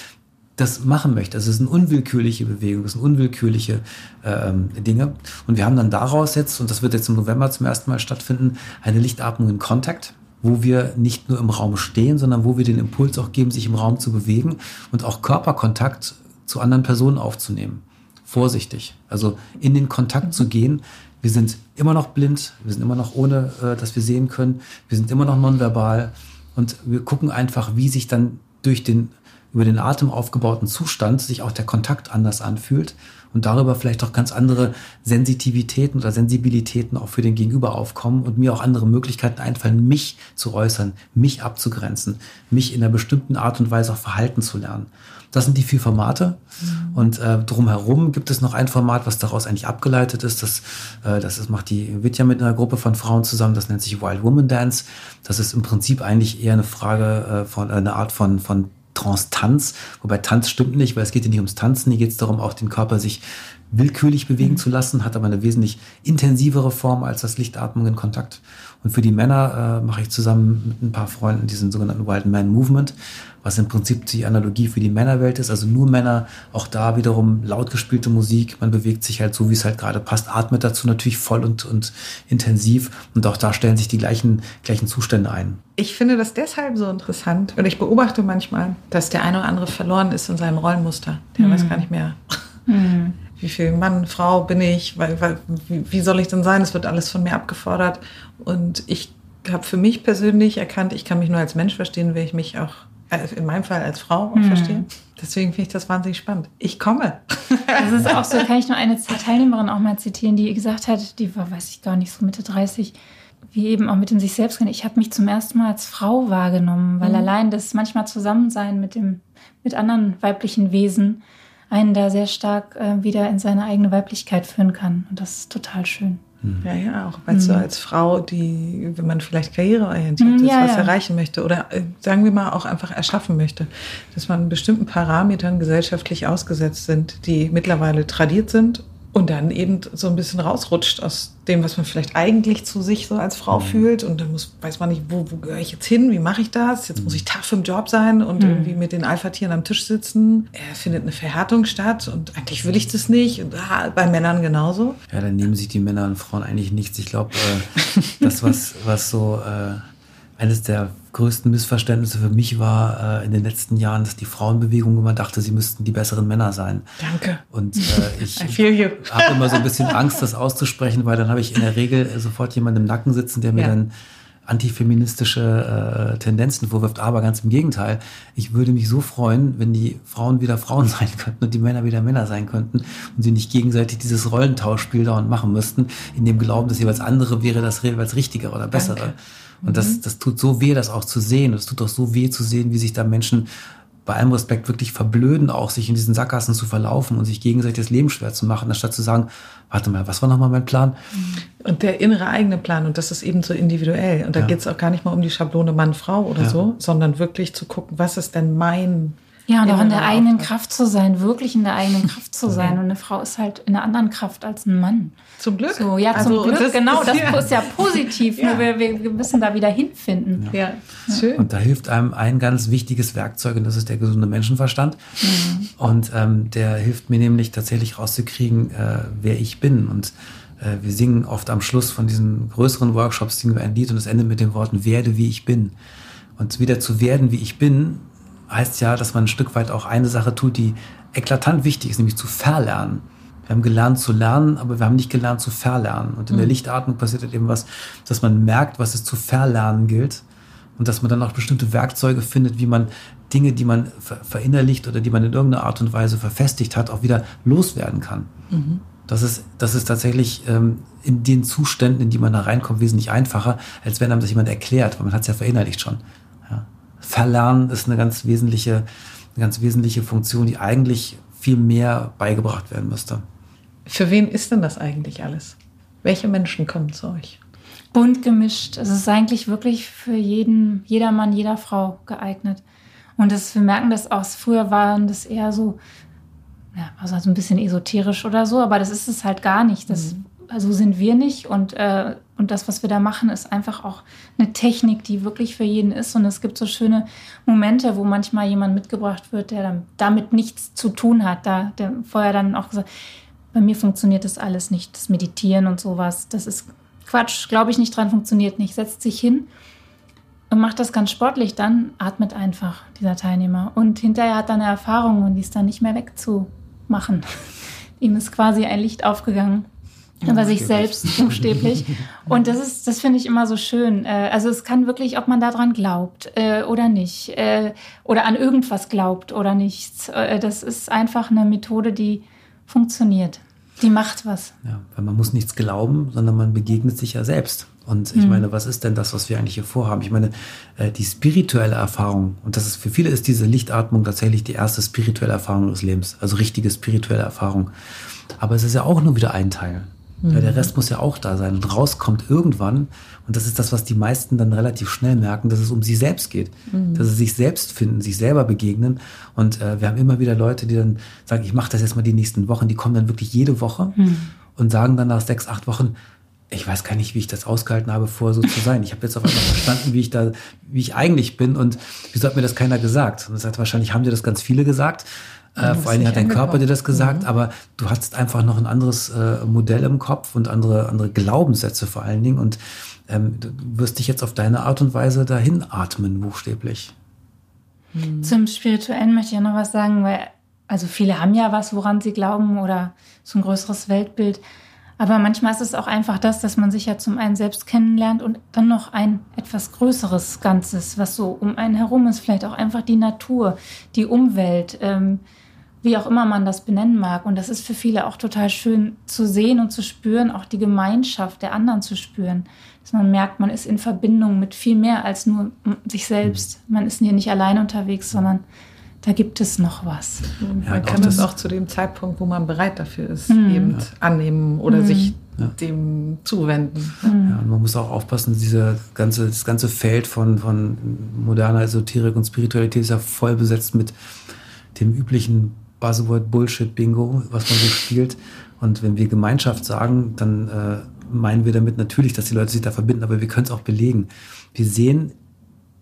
das machen möchte. Also es sind unwillkürliche Bewegungen, es sind unwillkürliche ähm, Dinge. Und wir haben dann daraus jetzt, und das wird jetzt im November zum ersten Mal stattfinden, eine Lichtatmung in Kontakt, wo wir nicht nur im Raum stehen, sondern wo wir den Impuls auch geben, sich im Raum zu bewegen und auch Körperkontakt zu anderen Personen aufzunehmen. Vorsichtig. Also in den Kontakt zu gehen. Wir sind immer noch blind, wir sind immer noch ohne, äh, dass wir sehen können, wir sind immer noch nonverbal und wir gucken einfach, wie sich dann durch den über den Atem aufgebauten Zustand sich auch der Kontakt anders anfühlt und darüber vielleicht auch ganz andere Sensitivitäten oder Sensibilitäten auch für den Gegenüber aufkommen und mir auch andere Möglichkeiten einfallen, mich zu äußern, mich abzugrenzen, mich in einer bestimmten Art und Weise auch verhalten zu lernen. Das sind die vier Formate. Mhm. Und äh, drumherum gibt es noch ein Format, was daraus eigentlich abgeleitet ist. Das, äh, das ist, macht die Vidya mit einer Gruppe von Frauen zusammen. Das nennt sich Wild Woman Dance. Das ist im Prinzip eigentlich eher eine Frage äh, von, äh, eine Art von, von Trance-Tanz, wobei Tanz stimmt nicht, weil es geht ja nicht ums Tanzen, hier geht es darum, auch den Körper sich willkürlich bewegen mhm. zu lassen, hat aber eine wesentlich intensivere Form als das Lichtatmung in Kontakt. Und für die Männer äh, mache ich zusammen mit ein paar Freunden diesen sogenannten Wild Man Movement, was im Prinzip die Analogie für die Männerwelt ist. Also nur Männer, auch da wiederum laut gespielte Musik. Man bewegt sich halt so, wie es halt gerade passt, atmet dazu natürlich voll und, und intensiv. Und auch da stellen sich die gleichen, gleichen Zustände ein. Ich finde das deshalb so interessant. Und ich beobachte manchmal, dass der eine oder andere verloren ist in seinem Rollenmuster. Der mhm. weiß gar nicht mehr. Mhm wie viel Mann, Frau bin ich, weil, weil, wie, wie soll ich denn sein? Es wird alles von mir abgefordert. Und ich habe für mich persönlich erkannt, ich kann mich nur als Mensch verstehen, wenn ich mich auch in meinem Fall als Frau auch mhm. verstehe. Deswegen finde ich das wahnsinnig spannend. Ich komme. Das ist auch so, kann ich nur eine Teilnehmerin auch mal zitieren, die gesagt hat, die war, weiß ich gar nicht, so Mitte 30, wie eben auch mit dem sich selbst Ich habe mich zum ersten Mal als Frau wahrgenommen, weil mhm. allein das manchmal Zusammensein mit dem, mit anderen weiblichen Wesen einen da sehr stark äh, wieder in seine eigene Weiblichkeit führen kann. Und das ist total schön. Mhm. Ja, ja, auch so mhm. als Frau, die, wenn man vielleicht karriereorientiert mhm, ist, ja, was ja. erreichen möchte oder äh, sagen wir mal auch einfach erschaffen möchte, dass man bestimmten Parametern gesellschaftlich ausgesetzt sind, die mittlerweile tradiert sind und dann eben so ein bisschen rausrutscht aus dem, was man vielleicht eigentlich zu sich so als Frau mhm. fühlt. Und dann muss, weiß man nicht, wo, wo gehöre ich jetzt hin? Wie mache ich das? Jetzt muss ich Tag im Job sein und mhm. irgendwie mit den Alpha-Tieren am Tisch sitzen. Er findet eine Verhärtung statt und eigentlich will ich das nicht. Und ah, bei Männern genauso. Ja, dann nehmen sich die Männer und Frauen eigentlich nichts. Ich glaube, äh, das, was, was so äh, eines der größten Missverständnisse für mich war äh, in den letzten Jahren, dass die Frauenbewegung immer dachte, sie müssten die besseren Männer sein. Danke. Und äh, ich habe immer so ein bisschen Angst, das auszusprechen, weil dann habe ich in der Regel sofort jemanden im Nacken sitzen, der mir ja. dann antifeministische äh, Tendenzen vorwirft, aber ganz im Gegenteil. Ich würde mich so freuen, wenn die Frauen wieder Frauen sein könnten und die Männer wieder Männer sein könnten und sie nicht gegenseitig dieses Rollentauschspiel dauernd machen müssten, in dem Glauben, dass jeweils andere wäre das jeweils richtigere oder bessere. Danke. Und mhm. das, das tut so weh, das auch zu sehen. Es tut auch so weh zu sehen, wie sich da Menschen bei allem Respekt wirklich verblöden, auch sich in diesen Sackgassen zu verlaufen und sich gegenseitig das Leben schwer zu machen, anstatt zu sagen, warte mal, was war nochmal mein Plan? Und der innere eigene Plan, und das ist eben so individuell. Und da ja. geht es auch gar nicht mal um die Schablone Mann-Frau oder ja. so, sondern wirklich zu gucken, was ist denn mein ja, und auch in der eigenen. Kraft zu sein, wirklich in der eigenen Kraft zu sein. Und eine Frau ist halt in einer anderen Kraft als ein Mann. Zum Glück. So, ja, zum also, Glück, das, genau. Das, das ist ja positiv. ja. Nur wir, wir müssen da wieder hinfinden. Ja. ja. schön. Und da hilft einem ein ganz wichtiges Werkzeug, und das ist der gesunde Menschenverstand. Mhm. Und ähm, der hilft mir nämlich tatsächlich rauszukriegen, äh, wer ich bin. Und äh, wir singen oft am Schluss von diesen größeren Workshops singen wir ein Lied und es endet mit den Worten, werde wie ich bin. Und wieder zu werden, wie ich bin, heißt ja, dass man ein Stück weit auch eine Sache tut, die eklatant wichtig ist, nämlich zu verlernen. Wir haben gelernt zu lernen, aber wir haben nicht gelernt zu verlernen. Und in mhm. der Lichtatmung passiert halt eben was, dass man merkt, was es zu verlernen gilt. Und dass man dann auch bestimmte Werkzeuge findet, wie man Dinge, die man verinnerlicht oder die man in irgendeiner Art und Weise verfestigt hat, auch wieder loswerden kann. Mhm. Das ist, das ist tatsächlich ähm, in den Zuständen, in die man da reinkommt, wesentlich einfacher, als wenn einem das jemand erklärt, weil man hat es ja verinnerlicht schon. Verlernen ist eine ganz wesentliche, eine ganz wesentliche Funktion, die eigentlich viel mehr beigebracht werden müsste. Für wen ist denn das eigentlich alles? Welche Menschen kommen zu euch? Bunt gemischt. Es ist eigentlich wirklich für jeden, jeder Mann, jeder Frau geeignet. Und das, wir merken das auch, früher waren das eher so, ja, also ein bisschen esoterisch oder so, aber das ist es halt gar nicht. Das mhm so sind wir nicht. Und, äh, und das, was wir da machen, ist einfach auch eine Technik, die wirklich für jeden ist. Und es gibt so schöne Momente, wo manchmal jemand mitgebracht wird, der dann damit nichts zu tun hat. Da, der vorher dann auch gesagt, bei mir funktioniert das alles nicht, das Meditieren und sowas. Das ist Quatsch, glaube ich nicht dran, funktioniert nicht. Setzt sich hin und macht das ganz sportlich, dann atmet einfach dieser Teilnehmer. Und hinterher hat er eine Erfahrung und die ist dann nicht mehr wegzumachen. Ihm ist quasi ein Licht aufgegangen über sich selbst buchstäblich. Und das ist, das finde ich immer so schön. Äh, also es kann wirklich, ob man daran glaubt äh, oder nicht, äh, oder an irgendwas glaubt oder nichts. Das ist einfach eine Methode, die funktioniert. Die macht was. Ja, weil man muss nichts glauben, sondern man begegnet sich ja selbst. Und ich mhm. meine, was ist denn das, was wir eigentlich hier vorhaben? Ich meine, die spirituelle Erfahrung, und das ist für viele ist diese Lichtatmung tatsächlich die erste spirituelle Erfahrung des Lebens, also richtige spirituelle Erfahrung. Aber es ist ja auch nur wieder ein Teil. Mhm. Ja, der Rest muss ja auch da sein. Und rauskommt irgendwann, und das ist das, was die meisten dann relativ schnell merken, dass es um sie selbst geht. Mhm. Dass sie sich selbst finden, sich selber begegnen. Und äh, wir haben immer wieder Leute, die dann sagen, ich mache das jetzt mal die nächsten Wochen. Die kommen dann wirklich jede Woche mhm. und sagen dann nach sechs, acht Wochen, ich weiß gar nicht, wie ich das ausgehalten habe, vor so zu sein. Ich habe jetzt auf einmal verstanden, wie ich da, wie ich eigentlich bin und wieso hat mir das keiner gesagt? Und das hat wahrscheinlich haben dir das ganz viele gesagt. Äh, vor allem hat dein Körper dir das gesagt, mhm. aber du hattest einfach noch ein anderes äh, Modell im Kopf und andere, andere Glaubenssätze vor allen Dingen. Und ähm, du wirst dich jetzt auf deine Art und Weise dahin atmen, buchstäblich. Mhm. Zum Spirituellen möchte ich ja noch was sagen, weil Also viele haben ja was, woran sie glauben oder so ein größeres Weltbild. Aber manchmal ist es auch einfach das, dass man sich ja zum einen selbst kennenlernt und dann noch ein etwas größeres Ganzes, was so um einen herum ist. Vielleicht auch einfach die Natur, die Umwelt, ähm, wie auch immer man das benennen mag. Und das ist für viele auch total schön zu sehen und zu spüren, auch die Gemeinschaft der anderen zu spüren. Dass man merkt, man ist in Verbindung mit viel mehr als nur sich selbst. Man ist hier nicht allein unterwegs, sondern da gibt es noch was. Ja, man kann das auch zu dem Zeitpunkt, wo man bereit dafür ist, mhm. eben ja. annehmen oder mhm. sich ja. dem zuwenden. Ja, man muss auch aufpassen, diese ganze, das ganze Feld von, von moderner Esoterik und Spiritualität ist ja voll besetzt mit dem üblichen Buzzword Bullshit Bingo, was man so spielt. Und wenn wir Gemeinschaft sagen, dann äh, meinen wir damit natürlich, dass die Leute sich da verbinden, aber wir können es auch belegen. Wir sehen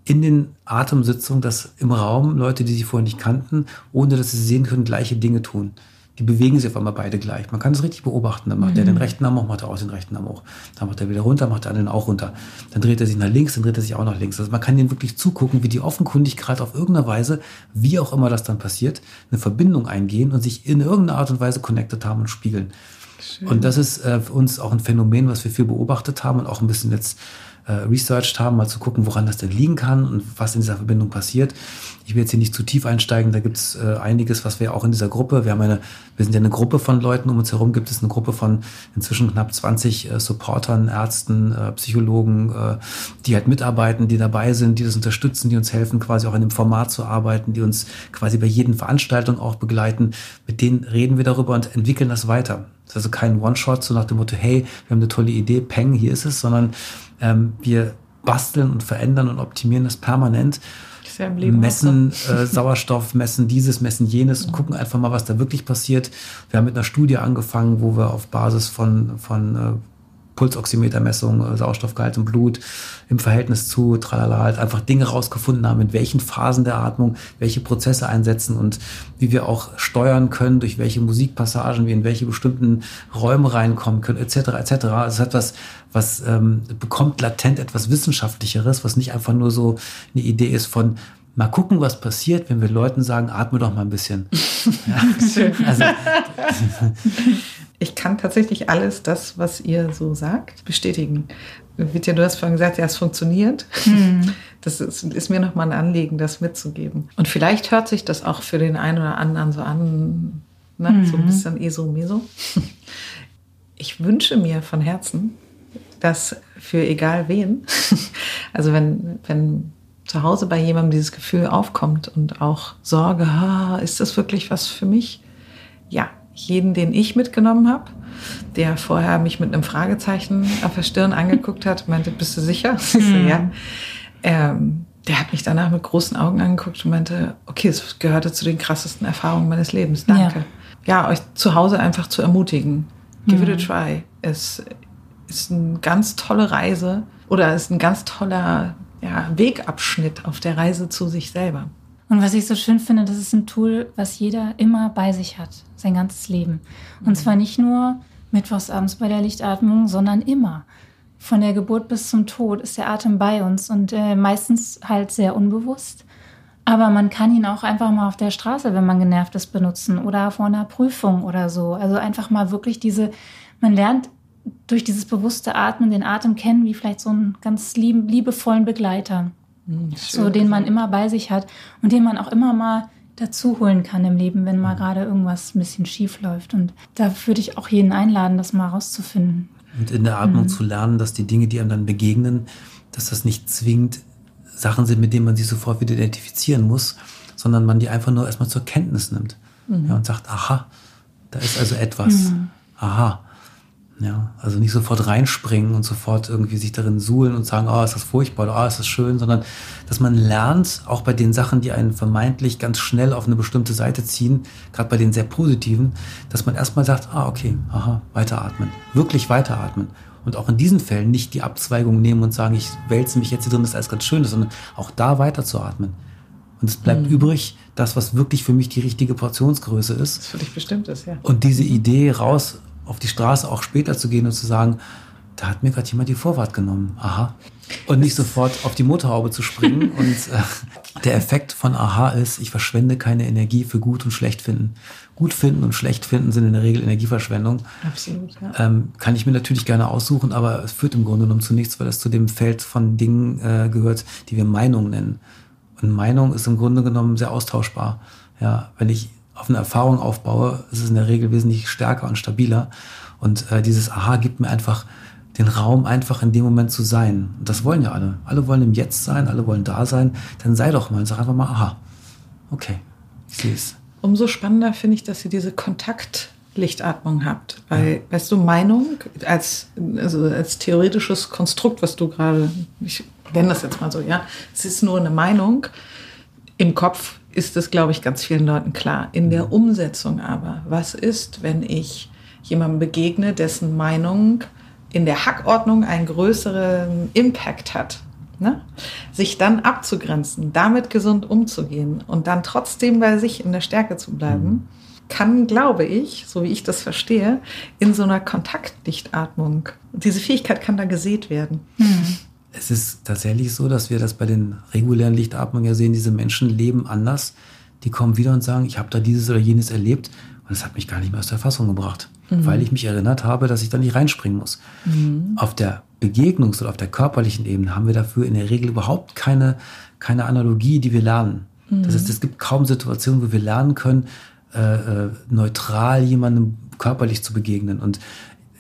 in den Atemsitzungen, dass im Raum Leute, die sie vorher nicht kannten, ohne dass sie sehen können, gleiche Dinge tun. Die bewegen sich auf einmal beide gleich. Man kann es richtig beobachten. Dann macht mhm. er den rechten Arm hoch, macht er auch den rechten Arm hoch. Dann macht er wieder runter, macht er den auch runter. Dann dreht er sich nach links, dann dreht er sich auch nach links. Also man kann denen wirklich zugucken, wie die offenkundig gerade auf irgendeine Weise, wie auch immer das dann passiert, eine Verbindung eingehen und sich in irgendeiner Art und Weise connected haben und spiegeln. Schön. Und das ist äh, für uns auch ein Phänomen, was wir viel beobachtet haben und auch ein bisschen jetzt äh, researched haben, mal zu gucken, woran das denn liegen kann und was in dieser Verbindung passiert. Ich will jetzt hier nicht zu tief einsteigen, da gibt es äh, einiges, was wir auch in dieser Gruppe, wir haben eine, wir sind ja eine Gruppe von Leuten, um uns herum gibt es eine Gruppe von inzwischen knapp 20 äh, Supportern, Ärzten, äh, Psychologen, äh, die halt mitarbeiten, die dabei sind, die das unterstützen, die uns helfen, quasi auch in dem Format zu arbeiten, die uns quasi bei jeden Veranstaltung auch begleiten. Mit denen reden wir darüber und entwickeln das weiter. Das ist also kein One-Shot, so nach dem Motto, hey, wir haben eine tolle Idee, peng, hier ist es, sondern ähm, wir basteln und verändern und optimieren das permanent. Ja messen äh, Sauerstoff, messen dieses, messen jenes und gucken einfach mal, was da wirklich passiert. Wir haben mit einer Studie angefangen, wo wir auf Basis von, von äh, Pulsoximetermessung, äh, Sauerstoffgehalt im Blut im Verhältnis zu tralala halt einfach Dinge rausgefunden haben, in welchen Phasen der Atmung welche Prozesse einsetzen und wie wir auch steuern können, durch welche Musikpassagen wir in welche bestimmten Räume reinkommen können, etc. etc. Es hat was, was ähm, bekommt latent etwas Wissenschaftlicheres, was nicht einfach nur so eine Idee ist von mal gucken, was passiert, wenn wir Leuten sagen, atme doch mal ein bisschen. ja. also, ich kann tatsächlich alles das, was ihr so sagt, bestätigen. Vitya, du hast vorhin gesagt, ja, es funktioniert. Mhm. Das ist, ist mir nochmal ein Anliegen, das mitzugeben. Und vielleicht hört sich das auch für den einen oder anderen so an, ne? mhm. so ein bisschen eso-meso. Ich wünsche mir von Herzen, dass für egal wen, also wenn, wenn zu Hause bei jemandem dieses Gefühl aufkommt und auch Sorge, ah, ist das wirklich was für mich? Ja, jeden, den ich mitgenommen habe, der vorher mich mit einem Fragezeichen auf der Stirn angeguckt hat, meinte, bist du sicher? Mhm. ja. Ähm, der hat mich danach mit großen Augen angeguckt und meinte, okay, es gehörte zu den krassesten Erfahrungen meines Lebens. Danke. Ja, ja euch zu Hause einfach zu ermutigen. Give mhm. it a mhm. try. Es ist eine ganz tolle Reise oder ist ein ganz toller ja, Wegabschnitt auf der Reise zu sich selber. Und was ich so schön finde, das ist ein Tool, was jeder immer bei sich hat, sein ganzes Leben. Und mhm. zwar nicht nur mittwochsabends bei der Lichtatmung, sondern immer. Von der Geburt bis zum Tod ist der Atem bei uns und äh, meistens halt sehr unbewusst. Aber man kann ihn auch einfach mal auf der Straße, wenn man genervt ist, benutzen oder vor einer Prüfung oder so. Also einfach mal wirklich diese, man lernt durch dieses bewusste Atmen den Atem kennen, wie vielleicht so einen ganz lieb, liebevollen Begleiter. Hm, so den man immer bei sich hat und den man auch immer mal dazu holen kann im Leben, wenn mal hm. gerade irgendwas ein bisschen schief läuft. Und da würde ich auch jeden einladen, das mal rauszufinden. Und in der Atmung mhm. zu lernen, dass die Dinge, die einem dann begegnen, dass das nicht zwingend Sachen sind, mit denen man sich sofort wieder identifizieren muss, sondern man die einfach nur erstmal zur Kenntnis nimmt. Mhm. Ja, und sagt, aha, da ist also etwas. Mhm. Aha. Ja, also nicht sofort reinspringen und sofort irgendwie sich darin suhlen und sagen, oh, ist das furchtbar oder oh, ist das schön, sondern dass man lernt, auch bei den Sachen, die einen vermeintlich ganz schnell auf eine bestimmte Seite ziehen, gerade bei den sehr positiven, dass man erstmal sagt, ah, okay, aha, weiteratmen, wirklich weiteratmen. Und auch in diesen Fällen nicht die Abzweigung nehmen und sagen, ich wälze mich jetzt hier drin, das ist alles ganz schön, sondern auch da weiterzuatmen. Und es bleibt mhm. übrig, das, was wirklich für mich die richtige Portionsgröße ist. Das für dich bestimmt ist, ja. Und diese Idee raus auf die Straße auch später zu gehen und zu sagen, da hat mir gerade jemand die Vorfahrt genommen. Aha. Und nicht sofort auf die Motorhaube zu springen. und äh, der Effekt von Aha ist, ich verschwende keine Energie für gut und schlecht finden. Gut finden und schlecht finden sind in der Regel Energieverschwendung. Absolut, ja. Ähm, kann ich mir natürlich gerne aussuchen, aber es führt im Grunde genommen zu nichts, weil das zu dem Feld von Dingen äh, gehört, die wir Meinung nennen. Und Meinung ist im Grunde genommen sehr austauschbar. Ja, wenn ich auf eine Erfahrung aufbaue, ist es in der Regel wesentlich stärker und stabiler. Und äh, dieses Aha gibt mir einfach den Raum, einfach in dem Moment zu sein. Und das wollen ja alle. Alle wollen im Jetzt sein, alle wollen da sein. Dann sei doch mal und sag einfach mal, aha, okay, ich sehe es. Umso spannender finde ich, dass ihr diese Kontaktlichtatmung habt. Weil, ja. weißt du, Meinung als, also als theoretisches Konstrukt, was du gerade, ich nenne das jetzt mal so, ja, es ist nur eine Meinung. Im Kopf ist es, glaube ich, ganz vielen Leuten klar. In der mhm. Umsetzung aber, was ist, wenn ich jemandem begegne, dessen Meinung in der Hackordnung einen größeren Impact hat. Ne? Sich dann abzugrenzen, damit gesund umzugehen und dann trotzdem bei sich in der Stärke zu bleiben, mhm. kann, glaube ich, so wie ich das verstehe, in so einer Kontaktlichtatmung, diese Fähigkeit kann da gesät werden. Mhm. Es ist tatsächlich so, dass wir das bei den regulären Lichtatmungen ja sehen, diese Menschen leben anders. Die kommen wieder und sagen, ich habe da dieses oder jenes erlebt und es hat mich gar nicht mehr aus der Fassung gebracht, mhm. weil ich mich erinnert habe, dass ich da nicht reinspringen muss. Mhm. Auf der Begegnungs- oder auf der körperlichen Ebene haben wir dafür in der Regel überhaupt keine, keine Analogie, die wir lernen. Mhm. Das heißt, es gibt kaum Situationen, wo wir lernen können, äh, äh, neutral jemandem körperlich zu begegnen. Und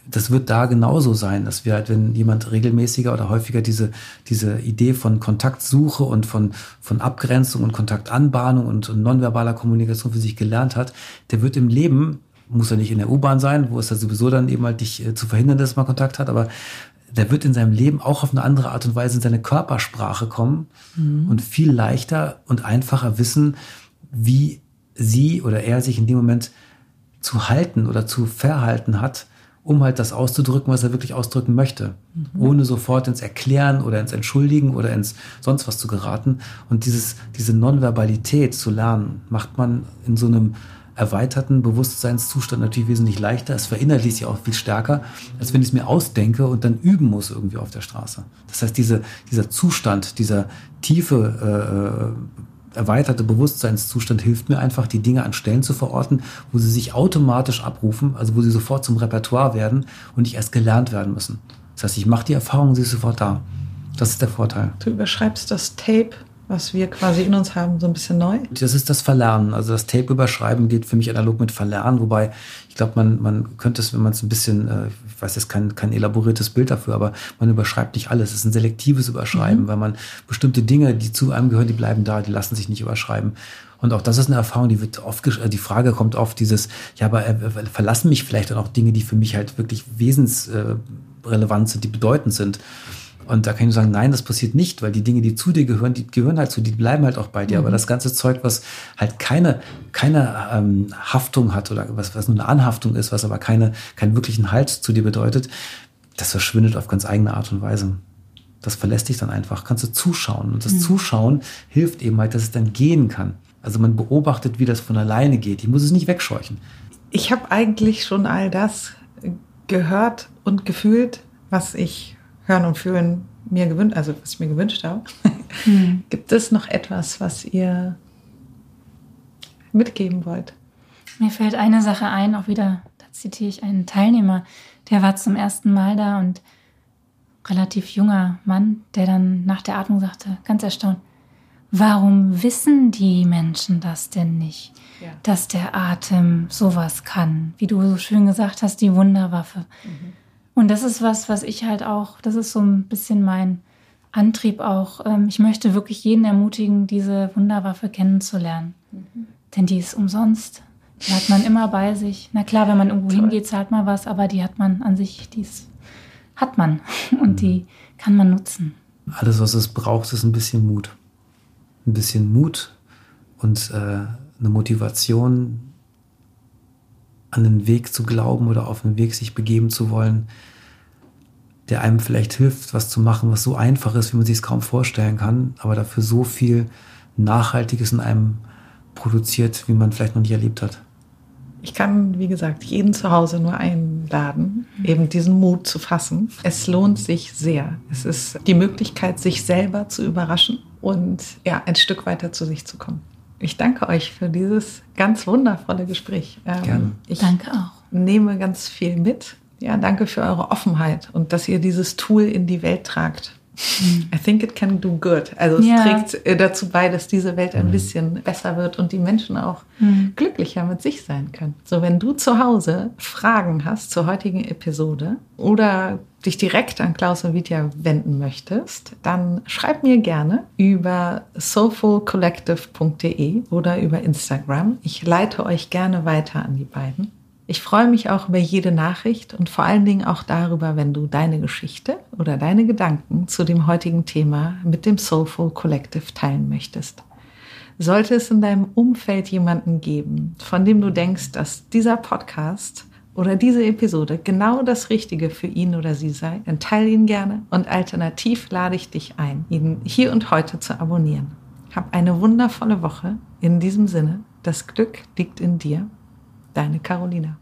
das wird da genauso sein, dass wir halt, wenn jemand regelmäßiger oder häufiger diese, diese Idee von Kontaktsuche und von, von Abgrenzung und Kontaktanbahnung und, und nonverbaler Kommunikation für sich gelernt hat, der wird im Leben, muss er nicht in der U-Bahn sein, wo es da sowieso dann eben halt nicht äh, zu verhindern, dass man Kontakt hat, aber der wird in seinem Leben auch auf eine andere Art und Weise in seine Körpersprache kommen mhm. und viel leichter und einfacher wissen, wie sie oder er sich in dem Moment zu halten oder zu verhalten hat, um halt das auszudrücken, was er wirklich ausdrücken möchte, mhm. ohne sofort ins Erklären oder ins Entschuldigen oder ins sonst was zu geraten. Und dieses, diese Nonverbalität zu lernen, macht man in so einem erweiterten Bewusstseinszustand natürlich wesentlich leichter. Es verinnerlicht sich auch viel stärker, als wenn ich es mir ausdenke und dann üben muss irgendwie auf der Straße. Das heißt, diese, dieser Zustand, dieser tiefe äh, erweiterte Bewusstseinszustand hilft mir einfach, die Dinge an Stellen zu verorten, wo sie sich automatisch abrufen, also wo sie sofort zum Repertoire werden und nicht erst gelernt werden müssen. Das heißt, ich mache die Erfahrung, sie ist sofort da. Das ist der Vorteil. Du überschreibst das Tape was wir quasi in uns haben, so ein bisschen neu? Das ist das Verlernen. Also das Tape überschreiben geht für mich analog mit Verlernen, wobei ich glaube, man, man könnte es, wenn man es ein bisschen, äh, ich weiß jetzt kein, kein elaboriertes Bild dafür, aber man überschreibt nicht alles. Es ist ein selektives Überschreiben, mhm. weil man bestimmte Dinge, die zu einem gehören, die bleiben da, die lassen sich nicht überschreiben. Und auch das ist eine Erfahrung, die wird oft, äh, die Frage kommt oft dieses, ja, aber äh, verlassen mich vielleicht dann auch Dinge, die für mich halt wirklich wesensrelevant sind, die bedeutend sind. Und da kann ich nur sagen, nein, das passiert nicht, weil die Dinge, die zu dir gehören, die gehören halt zu dir, die bleiben halt auch bei dir. Mhm. Aber das ganze Zeug, was halt keine, keine ähm, Haftung hat oder was, was nur eine Anhaftung ist, was aber keine, keinen wirklichen Halt zu dir bedeutet, das verschwindet auf ganz eigene Art und Weise. Das verlässt dich dann einfach. Kannst du zuschauen. Und das mhm. Zuschauen hilft eben halt, dass es dann gehen kann. Also man beobachtet, wie das von alleine geht. Ich muss es nicht wegscheuchen. Ich habe eigentlich schon all das gehört und gefühlt, was ich Hören und Fühlen mir gewünscht, also was ich mir gewünscht habe. Hm. Gibt es noch etwas, was ihr mitgeben wollt? Mir fällt eine Sache ein, auch wieder, da zitiere ich einen Teilnehmer, der war zum ersten Mal da und relativ junger Mann, der dann nach der Atmung sagte, ganz erstaunt, warum wissen die Menschen das denn nicht, ja. dass der Atem sowas kann, wie du so schön gesagt hast, die Wunderwaffe. Mhm. Und das ist was, was ich halt auch, das ist so ein bisschen mein Antrieb auch. Ähm, ich möchte wirklich jeden ermutigen, diese Wunderwaffe kennenzulernen. Mhm. Denn die ist umsonst. Die hat man immer bei sich. Na klar, wenn man irgendwo Toll. hingeht, zahlt man was, aber die hat man an sich, die ist, hat man. Und mhm. die kann man nutzen. Alles, was es braucht, ist ein bisschen Mut. Ein bisschen Mut und äh, eine Motivation, an den Weg zu glauben oder auf den Weg sich begeben zu wollen, der einem vielleicht hilft, was zu machen, was so einfach ist, wie man sich es kaum vorstellen kann, aber dafür so viel Nachhaltiges in einem produziert, wie man vielleicht noch nicht erlebt hat. Ich kann, wie gesagt, jeden zu Hause nur einladen, eben diesen Mut zu fassen. Es lohnt sich sehr. Es ist die Möglichkeit, sich selber zu überraschen und ja, ein Stück weiter zu sich zu kommen. Ich danke euch für dieses ganz wundervolle Gespräch. Ähm, Gerne. Ich danke auch. Nehme ganz viel mit. Ja, danke für eure Offenheit und dass ihr dieses Tool in die Welt tragt. I think it can do good. Also es ja. trägt äh, dazu bei, dass diese Welt ein mhm. bisschen besser wird und die Menschen auch mhm. glücklicher mit sich sein können. So, wenn du zu Hause Fragen hast zur heutigen Episode oder dich direkt an Klaus und Vitya wenden möchtest, dann schreib mir gerne über soulfulcollective.de oder über Instagram. Ich leite euch gerne weiter an die beiden. Ich freue mich auch über jede Nachricht und vor allen Dingen auch darüber, wenn du deine Geschichte oder deine Gedanken zu dem heutigen Thema mit dem Soulful Collective teilen möchtest. Sollte es in deinem Umfeld jemanden geben, von dem du denkst, dass dieser Podcast oder diese Episode genau das Richtige für ihn oder sie sei, dann teile ihn gerne und alternativ lade ich dich ein, ihn hier und heute zu abonnieren. Hab eine wundervolle Woche. In diesem Sinne, das Glück liegt in dir Deine Carolina.